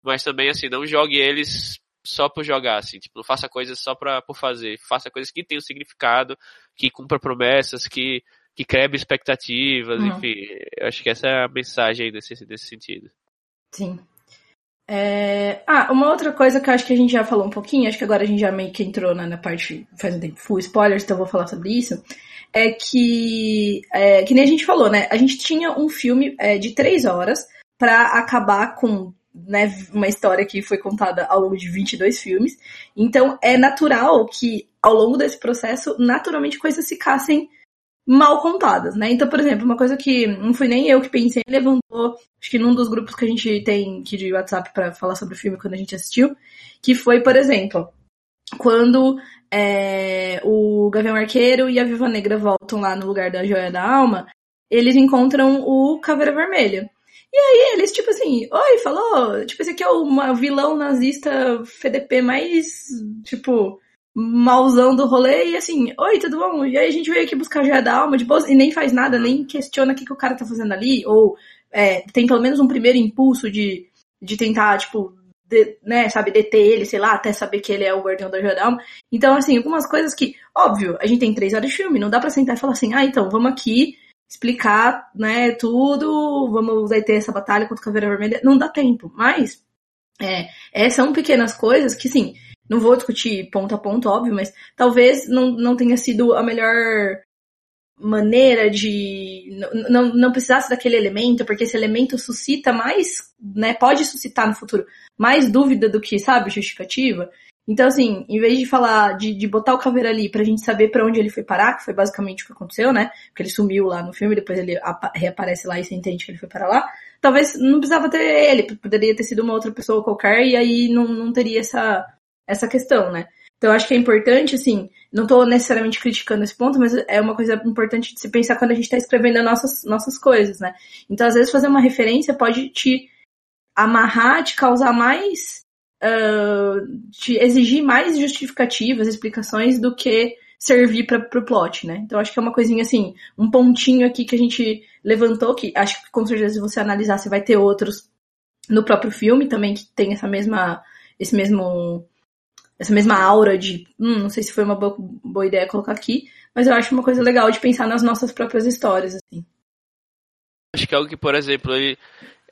mas também assim, não jogue eles só por jogar, assim, tipo, não faça coisas só pra, por fazer, faça coisas que tenham significado, que cumpra promessas, que, que quebre expectativas, uhum. enfim, eu acho que essa é a mensagem aí nesse, nesse sentido.
Sim. É... Ah, uma outra coisa que eu acho que a gente já falou um pouquinho, acho que agora a gente já meio que entrou na, na parte, faz um tempo, full spoilers, então eu vou falar sobre isso, é que, é, que nem a gente falou, né? A gente tinha um filme é, de três horas para acabar com né, uma história que foi contada ao longo de 22 filmes. Então é natural que ao longo desse processo, naturalmente coisas ficassem mal contadas, né? Então, por exemplo, uma coisa que não fui nem eu que pensei, levantou, acho que num dos grupos que a gente tem aqui de WhatsApp para falar sobre o filme quando a gente assistiu, que foi, por exemplo, quando é, o Gavião Arqueiro e a Viva Negra voltam lá no lugar da Joia da Alma, eles encontram o Caveira Vermelha. E aí eles, tipo assim, oi, falou, tipo, esse aqui é o vilão nazista FDP mais, tipo, mauzão do rolê e assim, oi, tudo bom? E aí a gente veio aqui buscar já da alma de boas e nem faz nada, nem questiona o que, que o cara tá fazendo ali, ou é, tem pelo menos um primeiro impulso de, de tentar, tipo, de, né, sabe, deter ele, sei lá, até saber que ele é o guardião da Joia. Então, assim, algumas coisas que, óbvio, a gente tem três horas de filme, não dá pra sentar e falar assim, ah, então, vamos aqui explicar, né, tudo, vamos aí ter essa batalha contra a Caveira Vermelha. Não dá tempo, mas é, são pequenas coisas que, sim, não vou discutir ponto a ponto, óbvio, mas talvez não, não tenha sido a melhor maneira de não, não precisasse daquele elemento, porque esse elemento suscita mais, né, pode suscitar no futuro mais dúvida do que, sabe, justificativa. Então, assim, em vez de falar, de, de botar o caveira ali pra gente saber para onde ele foi parar, que foi basicamente o que aconteceu, né? Porque ele sumiu lá no filme, depois ele reaparece lá e você entende que ele foi para lá. Talvez não precisava ter ele, poderia ter sido uma outra pessoa qualquer e aí não, não teria essa, essa questão, né? Então eu acho que é importante, assim, não estou necessariamente criticando esse ponto, mas é uma coisa importante de se pensar quando a gente está escrevendo as nossas, nossas coisas, né? Então, às vezes, fazer uma referência pode te amarrar, te causar mais. Uh, te exigir mais justificativas, explicações do que servir para o plot, né? Então acho que é uma coisinha assim, um pontinho aqui que a gente levantou, que acho que com certeza se você analisar, você vai ter outros no próprio filme também que tem essa mesma, esse mesmo essa mesma aura de, hum, não sei se foi uma boa, boa ideia colocar aqui, mas eu acho uma coisa legal de pensar nas nossas próprias histórias, assim.
Acho que é algo que, por exemplo, ele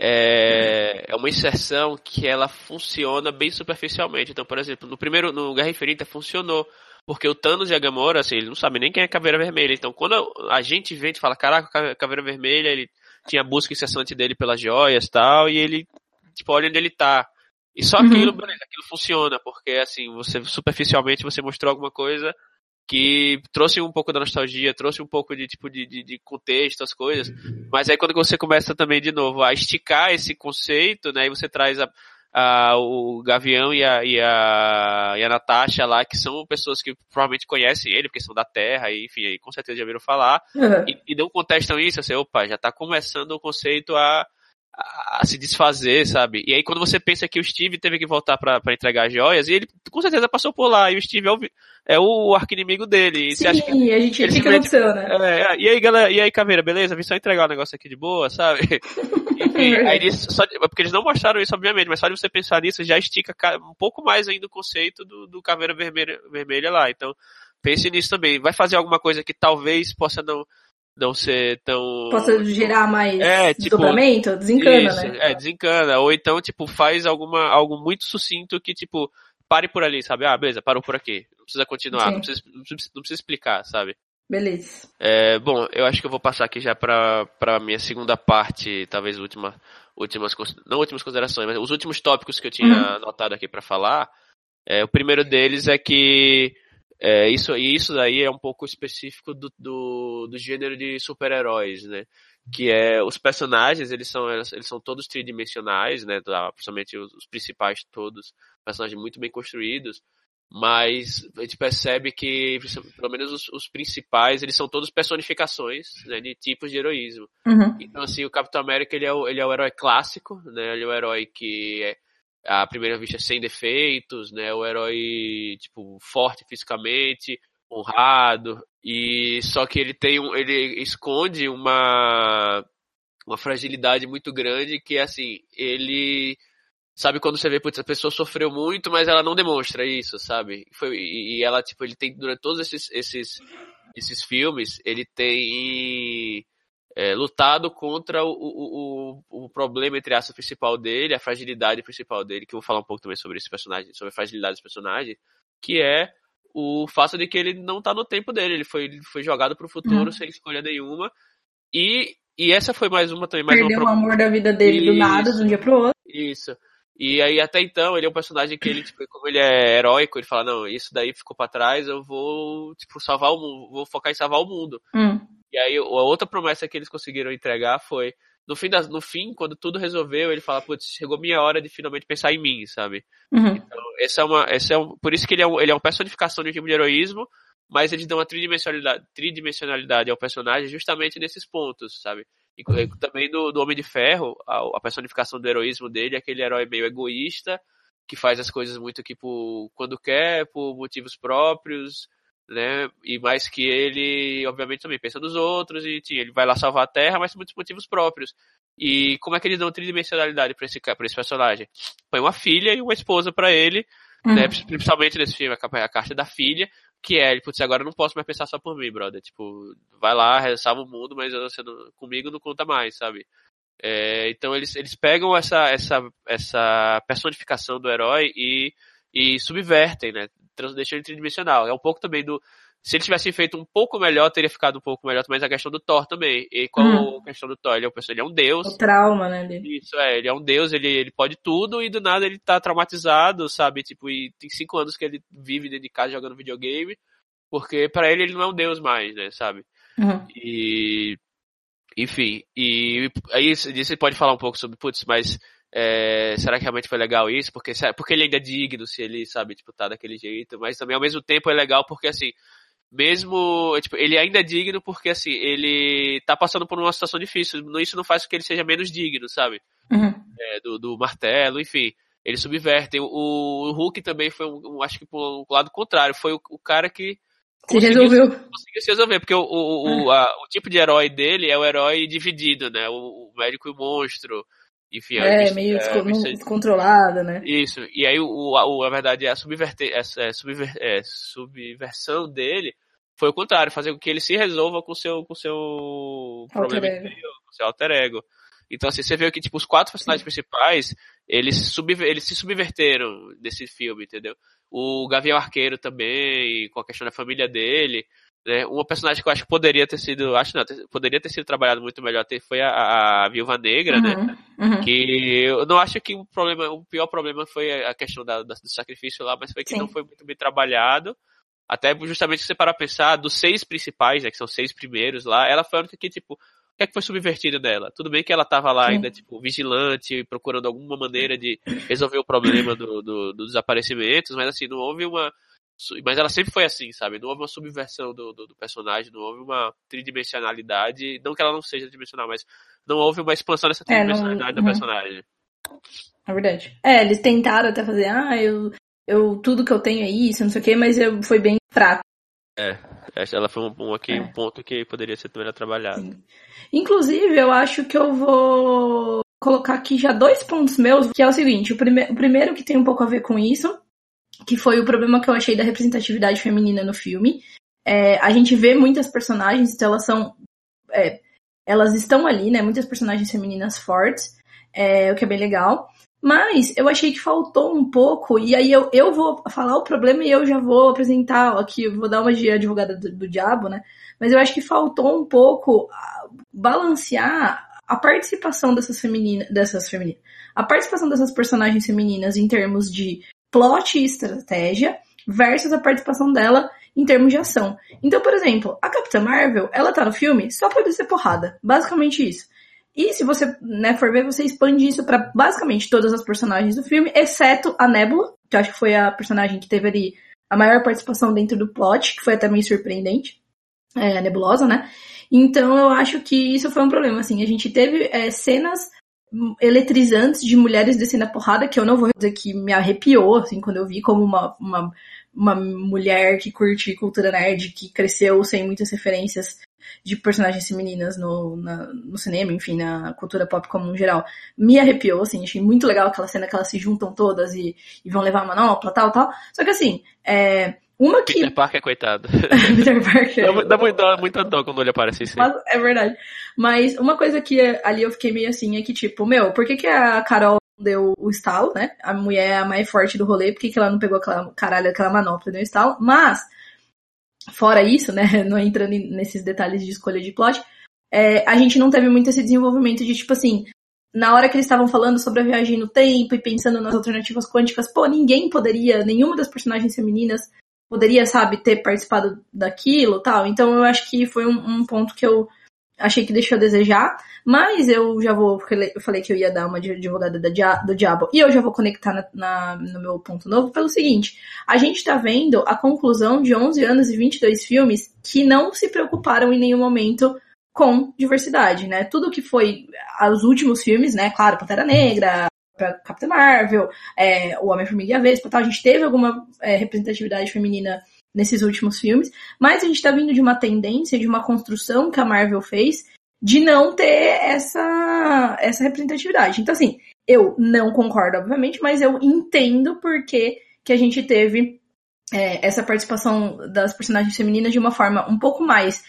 é, é uma inserção que ela funciona bem superficialmente. Então, por exemplo, no primeiro, no Guerra Infinita funcionou, porque o Thanos e a Gamora, assim, ele não sabe nem quem é a Caveira Vermelha. Então, quando a gente vê e fala, caraca, a Caveira Vermelha, ele tinha a busca incessante dele pelas joias e tal, e ele, tipo, olha onde ele tá. E só aquilo, uhum. beleza, aquilo funciona, porque assim, você superficialmente você mostrou alguma coisa que trouxe um pouco da nostalgia, trouxe um pouco de tipo de, de, de, contexto, as coisas. Mas aí quando você começa também de novo a esticar esse conceito, né, e você traz a, a, o Gavião e a, e, a, e a Natasha lá, que são pessoas que provavelmente conhecem ele, porque são da Terra, e enfim, aí, com certeza já viram falar, uhum. e, e não contestam isso, assim, opa, já tá começando o conceito a a, se desfazer, sabe? E aí quando você pensa que o Steve teve que voltar para entregar joias, e ele com certeza passou por lá, e o Steve é o, é o arquinimigo dele. E
Sim, acha que a gente fica aconteceu, né?
É, é, e aí, galera, e aí, Caveira, beleza? Vim só entregar o um negócio aqui de boa, sabe? Enfim, aí eles, só, porque eles não mostraram isso, obviamente, mas só de você pensar nisso já estica um pouco mais ainda o conceito do, do Caveira Vermelha, vermelha lá. Então, pense nisso também. Vai fazer alguma coisa que talvez possa não não ser tão.
Possa gerar mais é, tipo, desdobramento, desencana, isso, né?
É, desencana. Ou então, tipo, faz alguma, algo muito sucinto que, tipo, pare por ali, sabe? Ah, beleza, parou por aqui. Não precisa continuar, não precisa, não precisa, não precisa explicar, sabe?
Beleza.
É, bom, eu acho que eu vou passar aqui já pra, pra minha segunda parte, talvez última, últimas, não últimas considerações, mas os últimos tópicos que eu tinha uhum. anotado aqui para falar. É, o primeiro deles é que é, isso, isso daí é um pouco específico do, do, do gênero de super-heróis, né? Que é, os personagens, eles são, eles são todos tridimensionais, né? Principalmente os, os principais todos, personagens muito bem construídos, mas a gente percebe que, pelo menos os, os principais, eles são todos personificações né, de tipos de heroísmo. Uhum. Então, assim, o Capitão América, ele é o, ele é o herói clássico, né? Ele é o herói que é, à primeira vista sem defeitos, né? O herói tipo forte fisicamente, honrado e só que ele tem um, ele esconde uma uma fragilidade muito grande que é assim, ele sabe quando você vê, putz, a pessoa sofreu muito, mas ela não demonstra isso, sabe? Foi, e ela, tipo, ele tem, durante todos esses, esses, esses filmes, ele tem é, lutado contra o, o, o, o, problema, entre aspas, principal dele, a fragilidade principal dele, que eu vou falar um pouco também sobre esse personagem, sobre a fragilidade desse personagem, que é o fato de que ele não tá no tempo dele, ele foi, ele foi jogado pro futuro
Uhum.
sem escolha nenhuma. E, e essa foi mais uma também, mais
Perdeu o
uma
amor da vida dele do nada, de um dia pro outro.
Isso. E aí até então ele é um personagem que ele, tipo, como ele é heróico, ele fala, não, isso daí ficou pra trás, eu vou, tipo, salvar o mundo, vou focar em salvar o mundo.
Hum.
E aí a outra promessa que eles conseguiram entregar foi, no fim, das, no fim quando tudo resolveu, ele fala, putz, chegou minha hora de finalmente pensar em mim, sabe?
Uhum.
Então, essa é uma, essa é um, por isso que ele é, um, ele é uma personificação de um tipo de heroísmo, mas eles dão uma tridimensionalidade, tridimensionalidade ao personagem justamente nesses pontos, sabe? E também do, do Homem de Ferro, a, a personificação do heroísmo dele é aquele herói meio egoísta, que faz as coisas muito que por, quando quer, por motivos próprios, né? E mais que ele, obviamente, também pensa nos outros e tinha, ele vai lá salvar a Terra, mas por muitos motivos próprios. E como é que eles dão tridimensionalidade pra esse, pra esse personagem? Põe uma filha e uma esposa pra ele,
Uhum.
né? Principalmente nesse filme, a carta da filha, que é, ele, putz, agora eu não posso mais pensar só por mim, brother. Tipo, vai lá, salva o mundo, mas você não- comigo não conta mais, sabe? É, então eles, eles pegam essa, essa, essa personificação do herói e, e subvertem, né? Ele tridimensional. É um pouco também do. Se eles tivessem feito um pouco melhor, teria ficado um pouco melhor, mas a questão do Thor também. E qual
Uhum.
a questão do Thor? Ele é um, ele é um deus.
O trauma, né, dele.
Isso, é, ele é um deus, ele, ele pode tudo e do nada ele tá traumatizado, sabe? Tipo, e tem cinco anos que ele vive dentro de casa jogando videogame, porque pra ele ele não é um deus mais, né, sabe?
Uhum.
E. Enfim, e aí você pode falar um pouco sobre, putz, mas é, será que realmente foi legal isso? Porque, se- porque ele ainda é digno se ele, sabe, tipo, tá daquele jeito, mas também ao mesmo tempo é legal porque assim, mesmo, tipo, ele ainda é digno porque assim, ele tá passando por uma situação difícil, isso não faz com que ele seja menos digno, sabe?
Uhum.
é, do, do martelo, enfim. Eles subvertem. O, o Hulk também foi, um, um- acho que por um lado contrário, foi o, o cara que
Se
conseguiu
resolveu.
conseguiu se resolver, porque o, o, o, a- o tipo de herói dele é o herói dividido, né? O, o médico e o monstro. Enfim,
É, meio
é,
descontrolada, né?
Isso. E aí, o, a, o- a verdade é a subverter, essa é, subver, é, subversão dele foi o contrário, fazer com que ele se resolva com seu, com seu problema
ego.
interior, com seu alter ego. Então, assim, você vê que, tipo, os quatro personagens principais, eles, subver, eles se subverteram desse filme, entendeu? O Gavião Arqueiro também, com a questão da família dele, né? Uma personagem que eu acho que poderia ter sido, acho não, ter- poderia ter sido trabalhado muito melhor ter- foi a, a Viúva Negra, né?
Uhum, uhum.
Que eu não acho que o problema, o pior problema foi a questão da, da- do sacrifício lá, mas foi que
Sim.
não foi muito bem trabalhado. Até justamente se você parar pra pensar, dos seis principais, né, que são seis primeiros lá, ela foi a única que, tipo, o que é que foi subvertido nela? Tudo bem que ela tava lá
Sim.
ainda, tipo, vigilante, procurando alguma maneira de resolver o problema do, do- dos desaparecimentos, mas assim, não houve uma. Mas ela sempre foi assim, sabe? Não houve uma subversão do, do, do personagem, não houve uma tridimensionalidade. Não que ela não seja tridimensional, mas não houve uma expansão dessa
É, não-
tridimensionalidade do
uhum.
personagem.
É verdade. É, eles tentaram até fazer, ah, eu, eu tudo que eu tenho é isso, não sei o quê, mas eu, foi bem fraco.
Essa- Ela foi um, um, aqui,
É.
um ponto que poderia ser melhor trabalhado.
Sim. Inclusive, eu acho que eu vou colocar aqui já dois pontos meus, que é o seguinte, o, prime o primeiro que tem um pouco a ver com isso, que foi o problema que eu achei da representatividade feminina no filme. É, a gente vê muitas personagens, então elas são. é, elas estão ali, né? Muitas personagens femininas fortes, é, o que é bem legal. Mas eu achei que faltou um pouco, e aí eu, eu vou falar o problema e eu já vou apresentar aqui, vou dar uma de advogada do, do diabo, né? Mas eu acho que faltou um pouco balancear a participação dessas femininas, dessas femininas, a participação dessas personagens femininas em termos de plot e estratégia versus a participação dela em termos de ação. Então, por exemplo, a Capitã Marvel, ela tá no filme só pra descer porrada, basicamente isso. E se você né, for ver, você expande isso pra basicamente todas as personagens do filme, exceto a Nebula, que eu acho que foi a personagem que teve ali a maior participação dentro do plot, que foi até meio surpreendente. É, a Nebulosa, né? Então eu acho que isso foi um problema, assim. A gente teve é, cenas eletrizantes de mulheres descendo a porrada, que eu não vou dizer que me arrepiou, assim, quando eu vi como uma, uma, uma mulher que curte cultura nerd, que cresceu sem muitas referências de personagens femininas no, na- no cinema, enfim, na cultura pop como um geral, me arrepiou, assim, achei muito legal aquela cena que elas se juntam todas e, e vão levar a manopla, tal, tal. Só que assim, é, uma que...
Peter Parker, coitado.
Peter Parker.
Dá, mu- dá muita, dó quando ele aparece assim.
Mas é verdade. Mas uma coisa que ali eu fiquei meio assim é que, tipo, meu, por que, que a Carol deu o estalo, né? A mulher é a mais forte do rolê, por que, que ela não pegou aquela caralho, aquela manopla e deu o estalo? Mas, fora isso, né? Não entrando nesses detalhes de escolha de plot, é, a gente não teve muito esse desenvolvimento de, tipo assim, na hora que eles estavam falando sobre a viagem no tempo e pensando nas alternativas quânticas, pô, ninguém poderia, nenhuma das personagens femininas poderia, sabe, ter participado daquilo tal. Então eu acho que foi um, um ponto que eu achei que deixou a desejar, mas eu já vou, eu falei que eu ia dar uma advogada do diabo, e eu já vou conectar na, na, no meu ponto novo pelo seguinte, a gente tá vendo a conclusão de 11 anos e 22 filmes que não se preocuparam em nenhum momento com diversidade, né? Tudo que foi os últimos filmes, né? Claro, Pantera Negra, Capitã Marvel, é, o Homem-Formiga e a Vespa, tal, a gente teve alguma é, representatividade feminina nesses últimos filmes, mas a gente tá vindo de uma tendência, de uma construção que a Marvel fez de não ter essa, essa representatividade. Então, assim, eu não concordo, obviamente, mas eu entendo porque que a gente teve é, essa participação das personagens femininas de uma forma um pouco mais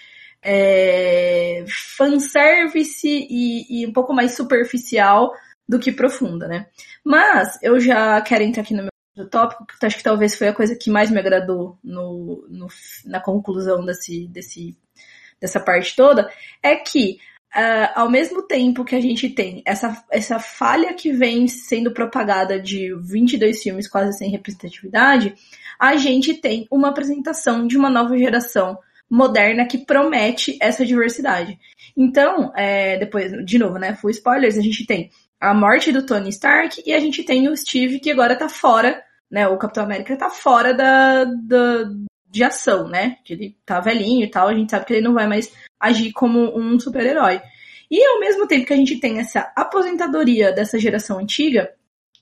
é, fanservice e, e um pouco mais superficial do que profunda, né? Mas eu já quero entrar aqui no meu tópico, que acho que talvez foi a coisa que mais me agradou no, no, na conclusão desse, desse, dessa parte toda, é que Uh, ao mesmo tempo que a gente tem essa, essa falha que vem sendo propagada de 22 filmes quase sem representatividade, a gente tem uma apresentação de uma nova geração moderna que promete essa diversidade. Então, é, depois, de novo, né, full spoilers, a gente tem a morte do Tony Stark e a gente tem o Steve que agora tá fora, né, o Capitão América tá fora da, da de ação, né, que ele tá velhinho e tal, a gente sabe que ele não vai mais agir como um super-herói. E ao mesmo tempo que a gente tem essa aposentadoria dessa geração antiga,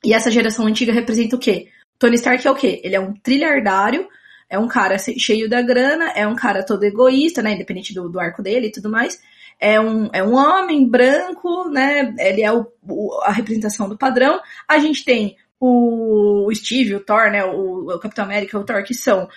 e essa geração antiga representa o quê? Tony Stark é o quê? Ele é um trilhardário é um cara cheio da grana, é um cara todo egoísta, né? Independente do, do arco dele e tudo mais. É um, é um homem branco, né? Ele é o, o, a representação do padrão. A gente tem o, Steve, o Thor, né? O, o Capitão América, o Thor, que são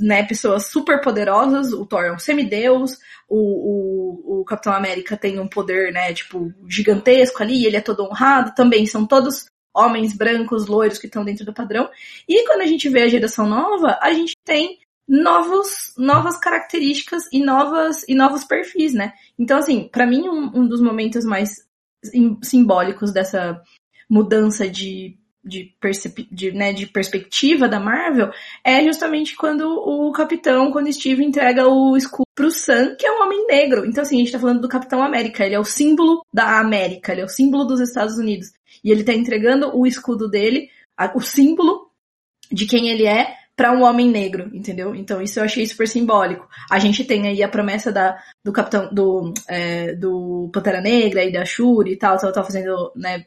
né, pessoas super poderosas. O Thor é um semideus. O, o, o Capitão América tem um poder, né, tipo, gigantesco ali. Ele é todo honrado. Também são todos homens brancos, loiros que estão dentro do padrão. E quando a gente vê a geração nova, a gente tem novos, novas características e novas e novos perfis, né? Então, assim, para mim um, um, dos momentos mais simbólicos dessa mudança de de, de, né, de perspectiva da Marvel é justamente quando o Capitão, quando Steve entrega o escudo pro Sam, que é um homem negro. Então, assim, a gente tá falando do Capitão América, ele é o símbolo da América, ele é o símbolo dos Estados Unidos. E ele tá entregando o escudo dele, o símbolo de quem ele é, para um homem negro, entendeu? Então isso eu achei super simbólico. A gente tem aí a promessa da, do capitão do, é, do Pantera Negra e da Shuri e tal, tal, tal fazendo, né,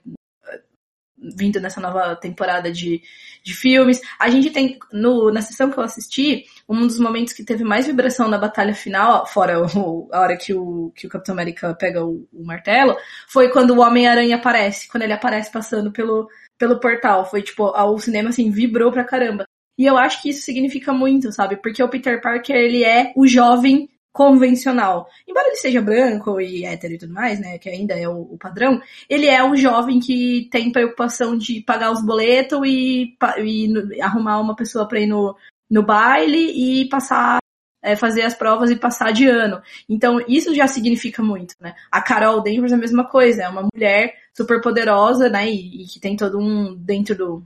vindo nessa nova temporada de, de filmes. A gente tem, no, na sessão que eu assisti, um dos momentos que teve mais vibração na batalha final, fora o, a hora que o, que o Capitão América pega o, o martelo, foi quando o Homem-Aranha aparece, quando ele aparece passando pelo, pelo portal. Foi tipo, o cinema assim, vibrou pra caramba. E eu acho que isso significa muito, sabe? Porque o Peter Parker, ele é o jovem convencional. Embora ele seja branco e hétero e tudo mais, né, que ainda é o, o padrão, ele é um jovem que tem preocupação de pagar os boletos e, e arrumar uma pessoa para ir no, no baile e passar é, fazer as provas e passar de ano. Então, isso já significa muito, né? A Carol Danvers é a mesma coisa, é uma mulher super poderosa, né? E, e, que tem todo um. Dentro do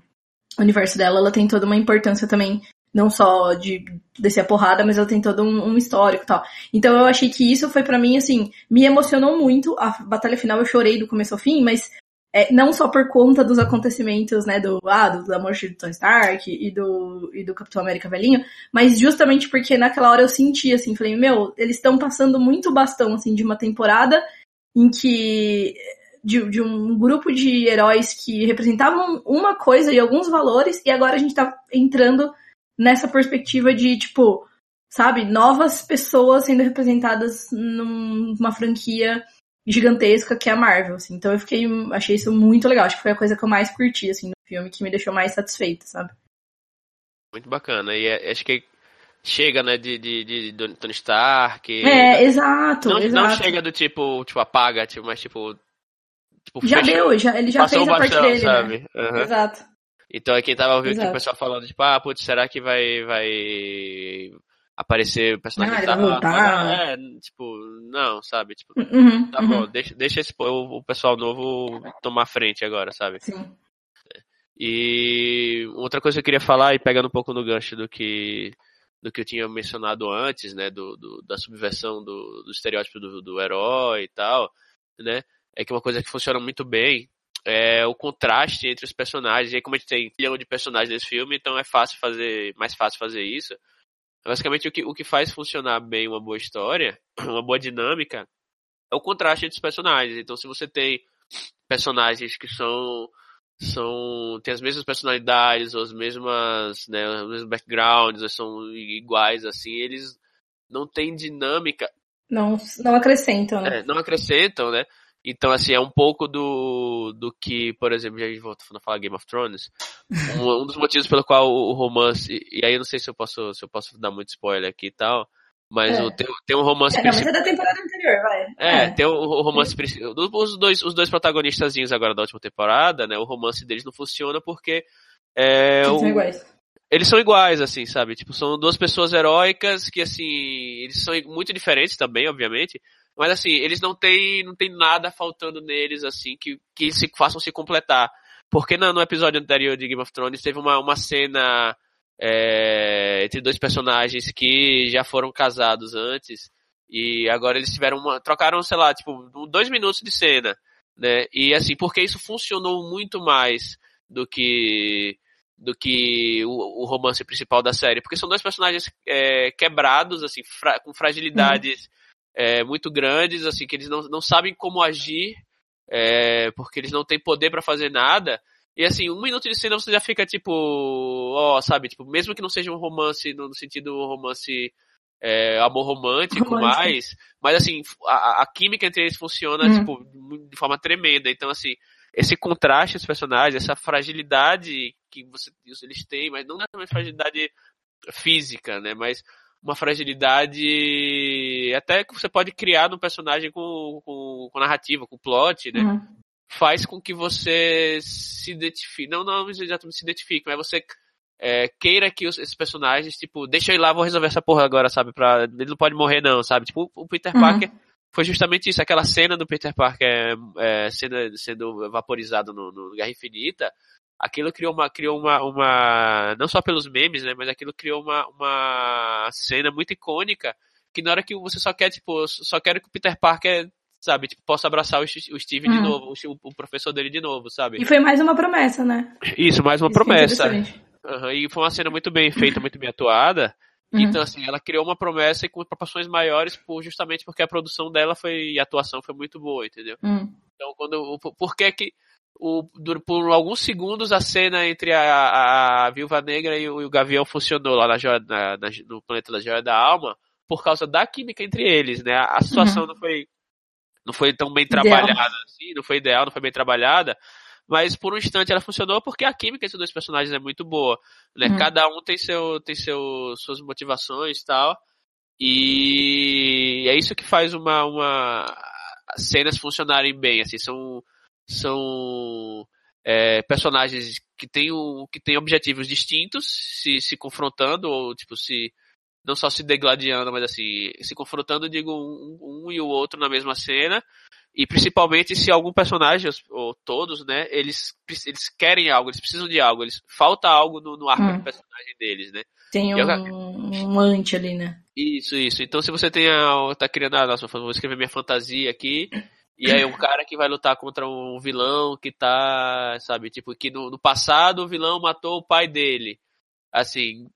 universo dela, ela tem toda uma importância também não só de descer a porrada, mas ela tem todo um, um histórico e tal. Então eu achei que isso foi para mim, assim, me emocionou muito. A batalha final eu chorei do começo ao fim, mas é, não só por conta dos acontecimentos, né, do, ah, do, da morte do Tony Stark e do, e do Capitão América velhinho, mas justamente porque naquela hora eu senti, assim, falei, meu, eles estão passando muito bastão, assim, de uma temporada em que de, de, um grupo de heróis que representavam uma coisa e alguns valores, e agora a gente tá entrando nessa perspectiva de, tipo, sabe, novas pessoas sendo representadas numa franquia gigantesca que é a Marvel, assim. Então eu fiquei, achei isso muito legal. Acho que foi a coisa que eu mais curti, assim, no filme, que me deixou mais satisfeita, sabe?
Muito bacana. E é, acho que chega, né, de, de, de, de Tony Stark.
É, exato,
não,
exato.
Não chega do tipo, tipo, apaga, tipo, mas tipo, tipo,
Já
fechou,
deu, já, ele já fez a parte dele,
sabe?
né?
Aham.
Exato.
Então aqui tava ouvindo
Exato.
o pessoal falando, tipo, ah, putz, será que vai, vai aparecer o personagem
Ah, ele
tal?
vai voltar.
É, tipo, não, sabe? Tipo,
Uhum,
tá
uhum.
bom, deixa, deixa esse, o, o pessoal novo tomar frente agora, sabe?
Sim.
E outra coisa que eu queria falar, e pegando um pouco no gancho do que, do que eu tinha mencionado antes, né, do, do- da subversão do, do estereótipo do, do herói e tal, né, é que uma coisa que funciona muito bem é o contraste entre os personagens. E aí, como a gente tem um milhão de personagens nesse filme, então é fácil fazer, mais fácil fazer isso. Basicamente, o que, o que faz funcionar bem uma boa história, uma boa dinâmica, é o contraste entre os personagens. Então, se você tem personagens que são são têm as mesmas personalidades ou as mesmas né os mesmos backgrounds ou são iguais assim eles não têm dinâmica
Não, não acrescentam, né?
é, não acrescentam né então assim é um pouco do do que por exemplo já a gente volta a falar Game of Thrones um, um dos motivos pelo qual o, romance e aí eu não sei se eu posso se eu posso dar muito spoiler aqui e tal mas
É.
o, tem, tem um romance
É, não, mas é da temporada anterior, vai.
é, tem o, o romance principal. Os dois, os dois protagonistazinhos agora da última temporada, né? O romance deles não funciona porque. É,
Eles
o-
são iguais.
eles são iguais, assim, sabe? Tipo, são duas pessoas heróicas que, assim, eles são muito diferentes também, obviamente. Mas, assim, eles não têm, não tem nada faltando neles, assim, que, que se façam se completar. Porque no, no episódio anterior de Game of Thrones teve uma, uma cena é, entre dois personagens que já foram casados antes. E agora eles tiveram uma. Trocaram, sei lá, tipo, dois minutos de cena. Né? E assim, porque isso funcionou muito mais do que do que o, o romance principal da série, porque são dois personagens é, quebrados, assim, fra- com fragilidades é, muito grandes, assim, que eles não, não sabem como agir, é, porque eles não têm poder pra fazer nada. E assim, um minuto de cena você já fica tipo, ó, sabe, tipo, mesmo que não seja um romance no sentido romance é, amor romântico,
Romântico.
mais, mas assim, a, a química entre eles funciona
Hum.
tipo de forma tremenda. Então assim, esse contraste dos personagens, essa fragilidade que você, eles têm, mas não necessariamente fragilidade física, né? Mas uma fragilidade até que você pode criar num personagem com, com, com narrativa, com plot, né?
Uhum.
Faz com que você se identifique, não, não exatamente se identifique, mas você é, queira que os- esses personagens, tipo, deixa eu ir lá, vou resolver essa porra agora, sabe? Pra, ele não pode morrer não, sabe? Tipo, o Peter
Uhum.
Parker foi justamente isso, aquela cena do Peter Parker é, sendo, sendo vaporizado no, no Guerra Infinita, aquilo criou uma, criou uma, uma, não só pelos memes, né, mas aquilo criou uma, uma cena muito icônica, que na hora que você só quer, tipo, só quero que o Peter Parker, sabe, tipo, possa abraçar o, o Steve de
Uhum.
novo, o, o professor dele de novo, sabe?
E foi mais uma promessa, né?
Isso, mais uma
Isso é
promessa. Aham, e foi uma cena muito bem feita, muito bem atuada.
Uhum.
Então, assim, ela criou uma promessa e com proporções maiores, por, justamente porque a produção dela foi, e a atuação foi muito boa, entendeu?
Hum.
Então, quando, por que que o, por alguns segundos a cena entre a, a, Viúva Negra e o, e o Gavião funcionou lá na, na- na- no planeta da Joia da Alma por causa da química entre eles, né? A, a situação não foi não foi tão bem
Ideal.
trabalhada assim, não foi ideal, não foi bem trabalhada, mas por um instante ela funcionou porque a química entre os dois personagens é muito boa, né?
Uhum.
Cada um tem seu tem seu suas motivações e tal. E é isso que faz uma, uma as cenas funcionarem bem, assim, são são é, personagens que têm, o, que têm objetivos distintos, se, se confrontando, ou tipo, se não só se degladiando, mas assim, se confrontando, digo, um, um e o outro na mesma cena, e principalmente se algum personagem, ou todos, né, eles, eles querem algo, eles precisam de algo, eles falta algo no, no arco
Hum.
do personagem deles, né?
Tem
Eu-
um, um ante ali, né?
Isso, isso. Então se você tem a, tá criando, ah, nossa, vou escrever minha fantasia aqui, e aí um cara que vai lutar contra um vilão que tá, sabe, tipo, que no, no passado o vilão matou o pai dele. Assim,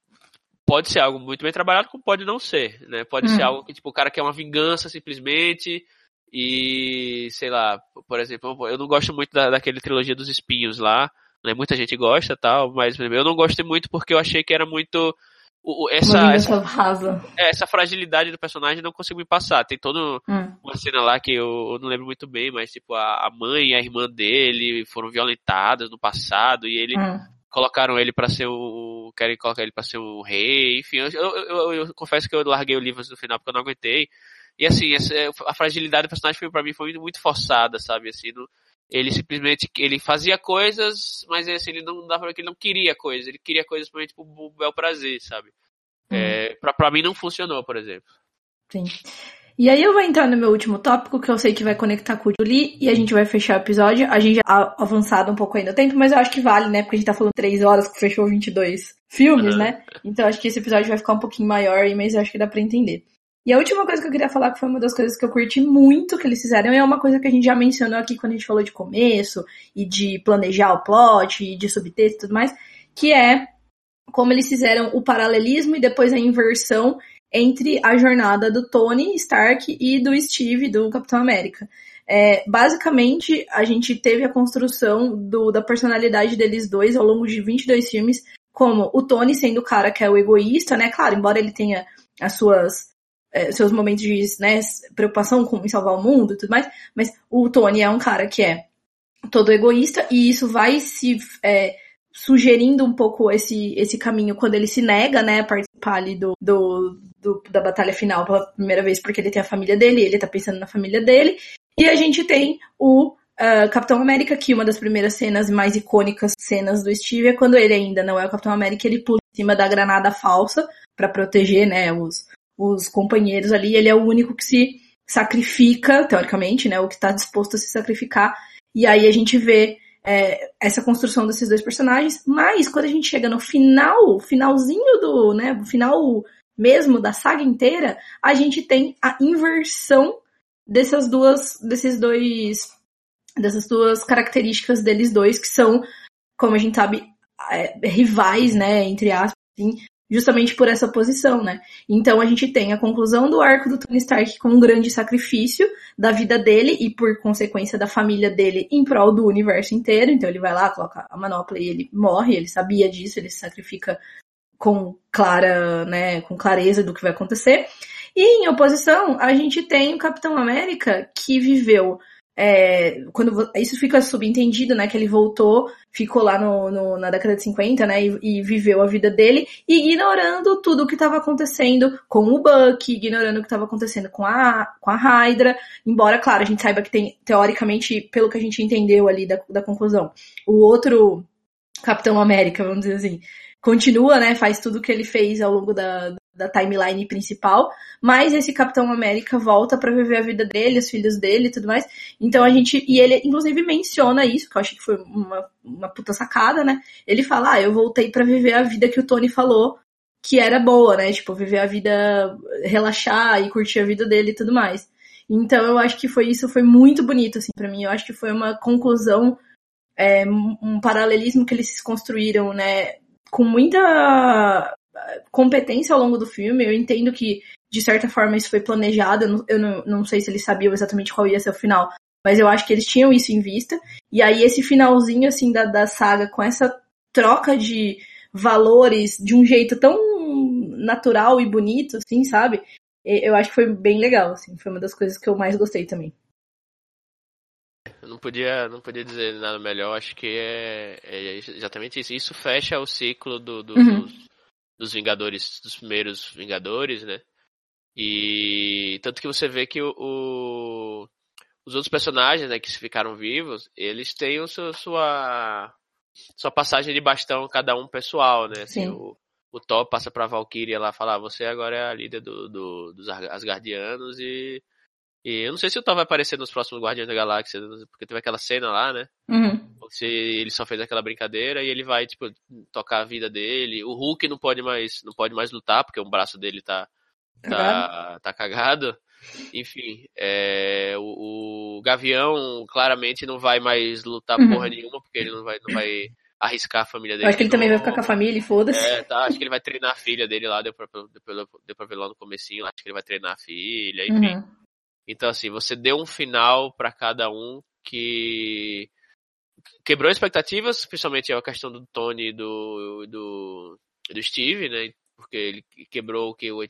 pode ser algo muito bem trabalhado, como pode não ser, né? Pode ser
Hum.
algo que, tipo, o cara quer uma vingança simplesmente, e, sei lá, por exemplo, eu não gosto muito da, daquele trilogia dos espinhos lá, né? Muita gente gosta tal, mas eu não gostei muito porque eu achei que era muito. O- o- essa, essa, é, essa fragilidade do personagem não consigo me passar. Tem toda
Hum.
uma cena lá que eu, eu não lembro muito bem, mas tipo, a, a mãe e a irmã dele foram violentadas no passado e ele
Hum.
colocaram ele pra ser um. querem colocar ele pra ser um rei, enfim, eu, eu, eu- confesso que eu larguei o livro no final porque eu não aguentei. E assim, essa, a fragilidade do personagem pra mim foi muito forçada, sabe? Assim, não, ele simplesmente ele fazia coisas, mas assim, ele não dava que ele não queria coisas, ele queria coisas pra, tipo, o bel prazer, sabe? Uhum. É, pra, pra mim não funcionou, por exemplo.
Sim. E aí eu vou entrar no meu último tópico, que eu sei que vai conectar com o Julie, e a gente vai fechar o episódio. A gente já avançado um pouco ainda no tempo, mas eu acho que vale, né? Porque a gente tá falando 3 horas, que fechou 22 filmes, uhum. né? Então acho que esse episódio vai ficar um pouquinho maior, mas eu acho que dá pra entender. E a última coisa que eu queria falar, que foi uma das coisas que eu curti muito que eles fizeram, é uma coisa que a gente já mencionou aqui quando a gente falou de começo, e de planejar o plot, e de subtexto e tudo mais, que é como eles fizeram o paralelismo e depois a inversão entre a jornada do Tony Stark e do Steve, do Capitão América. É, basicamente, a gente teve a construção do, da personalidade deles dois ao longo de 22 filmes, como o Tony sendo o cara que é o egoísta, né? Claro, embora ele tenha as suas é, seus momentos de né, preocupação com salvar o mundo e tudo mais, mas o Tony é um cara que é todo egoísta e isso vai se é, sugerindo um pouco esse, esse caminho quando ele se nega, né, a participar ali do, do, do, da batalha final pela primeira vez, porque ele tem a família dele, ele tá pensando na família dele. E a gente tem o uh, Capitão América, que uma das primeiras cenas mais icônicas cenas do Steve é quando ele ainda não é o Capitão América, ele pula em cima da granada falsa para proteger, né, os, os companheiros ali. Ele é o único que se sacrifica, teoricamente, né, o que tá disposto a se sacrificar. E aí a gente vê é, essa construção desses dois personagens, mas quando a gente chega no final, finalzinho do, né, final mesmo da saga inteira, a gente tem a inversão dessas duas, desses dois, dessas duas características deles dois, que são, como a gente sabe, é, rivais, né, entre aspas, assim, justamente por essa posição, né? Então a gente tem a conclusão do arco do Tony Stark com um grande sacrifício da vida dele e por consequência da família dele em prol do universo inteiro. Então ele vai lá, coloca a manopla e ele morre, ele sabia disso, ele se sacrifica com clara, né, com clareza do que vai acontecer. E em oposição, a gente tem o Capitão América que viveu é, quando isso fica subentendido, né, que ele voltou, ficou lá no, no na década de 50, né, e, e, viveu a vida dele, ignorando tudo o que estava acontecendo com o Buck, ignorando o que estava acontecendo com a, com a Hydra, embora, claro, a gente saiba que tem, teoricamente, pelo que a gente entendeu ali da, da conclusão, o outro Capitão América, vamos dizer assim, continua, né, faz tudo o que ele fez ao longo da, da timeline principal, mas esse Capitão América volta para viver a vida dele, os filhos dele e tudo mais. Então a gente. E ele, inclusive, menciona isso, que eu acho que foi uma, uma puta sacada, né? Ele fala: Ah, eu voltei para viver a vida que o Tony falou que era boa, né? Tipo, viver a vida, relaxar e curtir a vida dele e tudo mais. Então eu acho que foi isso, foi muito bonito, assim, para mim. Eu acho que foi uma conclusão, é, um paralelismo que eles construíram, né? Com muita competência ao longo do filme. Eu entendo que, de certa forma, isso foi planejado. Eu não, eu não, não sei se eles sabiam exatamente qual ia ser o final, mas eu acho que eles tinham isso em vista. E aí, esse finalzinho, assim, da, da saga, com essa troca de valores de um jeito tão natural e bonito, assim, sabe? Eu acho que foi bem legal, assim. Foi uma das coisas que eu mais gostei também.
Eu não podia, não podia dizer nada melhor. Acho que é, é exatamente isso. Isso fecha o ciclo do, do, uhum. dos, dos Vingadores, dos primeiros Vingadores, né? E tanto que você vê que o, o os outros personagens, né, que ficaram vivos, eles têm o seu, sua sua passagem de bastão cada um pessoal, né? Assim, o, o Thor passa pra Valkyria lá falar, ah, você agora é a líder do, do, dos Asgardianos e e eu não sei se o Thor vai aparecer nos próximos Guardiões da Galáxia, porque teve aquela cena lá, né? Uhum. Se ele só fez aquela brincadeira e ele vai, tipo, tocar a vida dele. O Hulk não pode mais, não pode mais lutar, porque o braço dele tá, tá, tá cagado. Enfim, é, o, o, Gavião claramente não vai mais lutar uhum. porra nenhuma, porque ele não vai, não vai arriscar a família dele.
Eu acho que ele também vai ficar com a família e foda-se.
É, tá, acho que ele vai treinar a filha dele lá, deu pra, deu deu pra ver lá no comecinho, acho que ele vai treinar a filha, enfim. Uhum. Então, assim, você deu um final para cada um que quebrou expectativas, principalmente a questão do Tony e do, do, do Steve, né? Porque ele quebrou o que o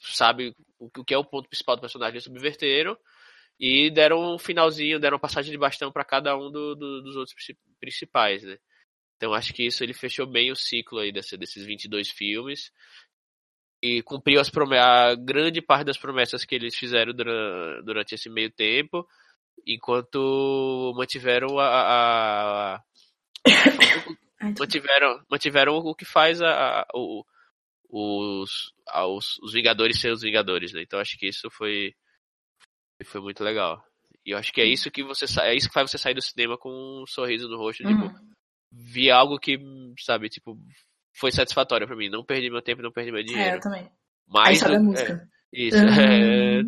sabe o que é o ponto principal do personagem, subverteram e deram um finalzinho, deram passagem de bastão para cada um do, do, dos outros principais, né? Então acho que isso ele fechou bem o ciclo aí desse, desses 22 filmes e cumpriu as a grande parte das promessas que eles fizeram durante, durante esse meio tempo. Enquanto mantiveram a, a, a mantiveram, mantiveram o que faz a, a o, os, os, os Vingadores ser os Vingadores, né? Então acho que isso foi foi muito legal. E eu acho que é isso que você é isso que faz você sair do cinema com um sorriso no rosto, tipo, uhum. tipo, vi algo que, sabe, tipo, foi satisfatório para mim. Não perdi meu tempo, não perdi meu dinheiro.
É, eu também.
Mais
Aí do, a música.
É, isso. é...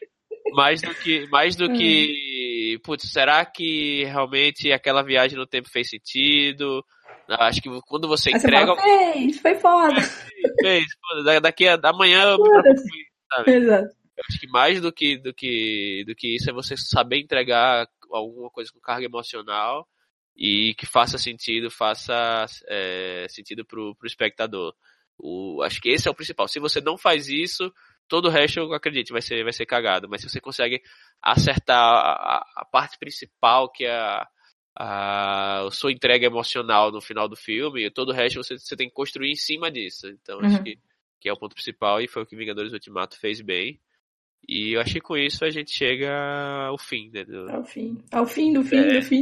mais do que mais do que putz, será que realmente aquela viagem no tempo fez sentido? Acho que quando você entrega.
Você fala, fez, foi foda.
Fez, foda. Daqui a amanhã eu
sabe? Exato.
Eu acho que mais do que, do que, do que isso é você saber entregar alguma coisa com carga emocional e que faça sentido, faça é, sentido pro, pro espectador. O, acho que esse é o principal. Se você não faz isso, todo o resto, eu acredito, vai ser, vai ser cagado. Mas se você consegue acertar a, a parte principal, que é a, a, a sua entrega emocional no final do filme, todo o resto você, você tem que construir em cima disso. Então, uhum. acho que, que é o ponto principal e foi o que Vingadores Ultimato fez bem. E eu acho que com isso a gente chega ao fim, né? Do...
Ao fim. Ao fim do fim é. do fim.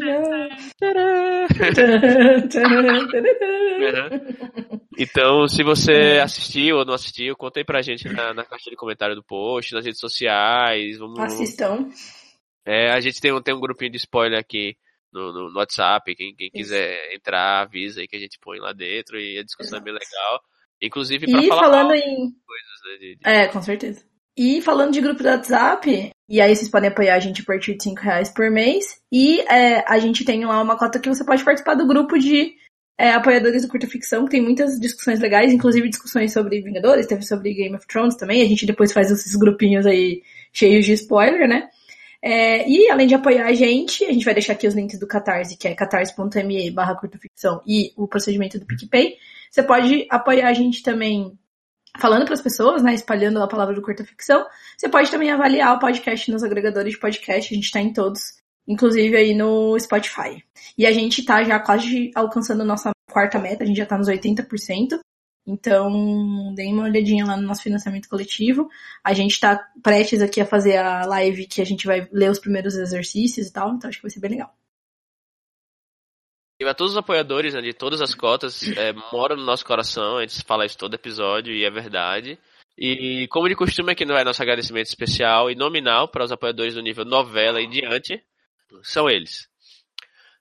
Então, se você assistiu ou não assistiu, conta aí pra gente na, na caixa de comentário do post, nas redes sociais. Vamos...
Assistam.
É, a gente tem um, tem um grupinho de spoiler aqui no, no, no WhatsApp. Quem, quem quiser entrar, avisa aí que a gente põe lá dentro e a discussão Exato. é bem legal. Inclusive pra
e
falar
falando em...
coisas, né, de, de...
É, com certeza. E falando de grupo do WhatsApp, e aí vocês podem apoiar a gente a partir de 5 reais por mês. E é, a gente tem lá uma cota que você pode participar do grupo de é, apoiadores do Curta Ficção, que tem muitas discussões legais, inclusive discussões sobre Vingadores, teve sobre Game of Thrones também. A gente depois faz esses grupinhos aí cheios de spoiler, né? É, e além de apoiar a gente, a gente vai deixar aqui os links do Catarse, que é catarse.me barra curtaficção e o procedimento do PicPay. Você pode apoiar a gente também falando para as pessoas, né, espalhando a palavra do curta ficção. Você pode também avaliar o podcast nos agregadores de podcast, a gente está em todos, inclusive aí no Spotify. E a gente está já quase alcançando nossa quarta meta, a gente já está nos 80%. Então, deem uma olhadinha lá no nosso financiamento coletivo. A gente está prestes aqui a fazer a live que a gente vai ler os primeiros exercícios e tal, então acho que vai ser bem legal.
E a todos os apoiadores né, de todas as cotas, é, moram no nosso coração, a gente fala isso todo episódio e é verdade. E como de costume aqui não é nosso agradecimento especial e nominal para os apoiadores do nível novela e diante, são eles.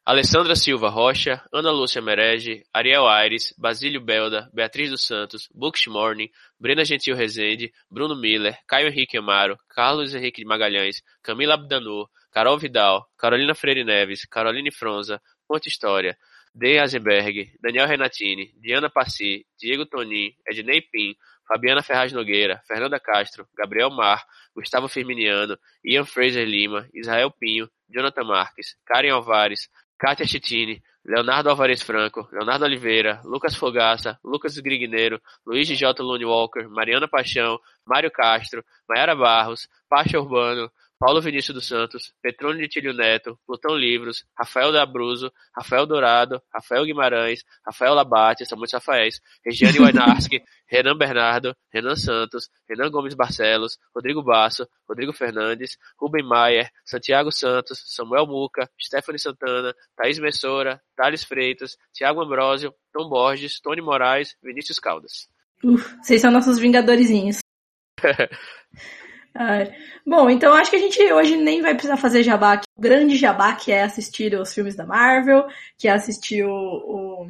Alessandra Silva Rocha, Ana Lúcia Merege, Ariel Aires, Basílio Belda, Beatriz dos Santos, Books Morning, Brena Gentil Rezende, Bruno Miller, Caio Henrique Amaro, Carlos Henrique de Magalhães, Camila Abdanur, Carol Vidal, Carolina Freire Neves, Caroline Fronza, Ponte História, Dei Azenberg, Daniel Renatini, Diana Passi, Diego Tonin, Ednei Pim, Fabiana Ferraz Nogueira, Fernanda Castro, Gabriel Mar, Gustavo Firminiano, Ian Fraser Lima, Israel Pinho, Jonathan Marques, Karen Alvares, Kátia Chitini, Leonardo Alvarez Franco, Leonardo Oliveira, Lucas Fogaça, Lucas Grigneiro, Luiz J. Lune Walker, Mariana Paixão, Mário Castro, Mayara Barros, Pacha Urbano, Paulo Vinícius dos Santos, Petrônio de Tílio Neto, Plutão Livros, Rafael da Abruzzo, Rafael Dourado, Rafael Guimarães, Rafael Labate, são muitos Rafaéis, Regiane Weinarski, Renan Bernardo, Renan Santos, Renan Gomes Barcelos, Rodrigo Basso, Rodrigo Fernandes, Rubem Maier, Santiago Santos, Samuel Muca, Stephanie Santana, Thaís Messora, Thales Freitas, Tiago Ambrosio, Tom Borges, Tony Moraes, Vinícius Caldas.
Uf, vocês são nossos vingadorzinhos. Bom, então acho que a gente hoje nem vai precisar fazer jabá. O grande jabá que é assistir os filmes da Marvel, que é assistir o,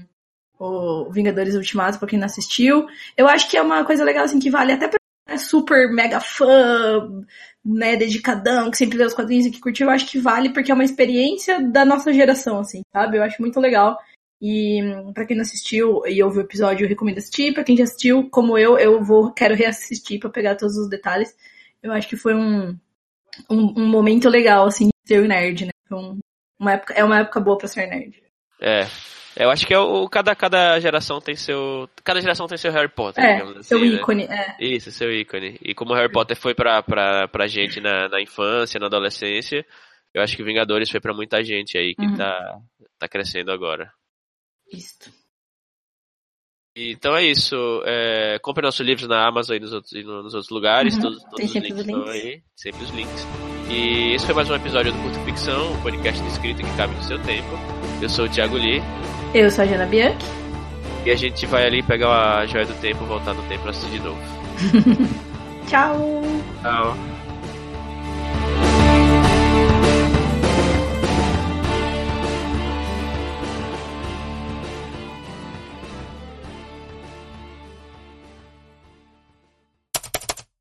o, o Vingadores Ultimato pra quem não assistiu. Eu acho que é uma coisa legal, assim, que vale até pra é super mega fã, né, dedicadão, que sempre lê os quadrinhos e que curtiu, eu acho que vale porque é uma experiência da nossa geração, assim, sabe? Eu acho muito legal. E para quem não assistiu e ouviu o episódio, eu recomendo assistir. Para quem já assistiu, como eu, eu vou quero reassistir para pegar todos os detalhes eu acho que foi um, um, um momento legal, assim, de ser nerd, né? Então, uma época, é uma época boa pra ser nerd.
É. Eu acho que é o, cada, cada geração tem seu. Cada geração tem seu Harry Potter,
é, assim, seu né? ícone, é.
Isso, seu ícone. E como o Harry Potter foi pra, pra, pra gente na, na infância, na adolescência, eu acho que Vingadores foi pra muita gente aí que uhum. tá, tá crescendo agora.
Isso.
Então é isso. É, compre nossos livros na Amazon e nos outros, e nos outros lugares.
Uhum.
Todos, todos
Tem
os
sempre
links
os
estão
links.
aí. Sempre os links. E esse foi mais um episódio do Curto Ficção, um podcast de escrita que cabe no seu tempo. Eu sou o Thiago Lee.
Eu sou a Jana Bianchi.
E a gente vai ali pegar a joia do tempo, voltar no tempo pra assistir de novo.
Tchau!
Tchau.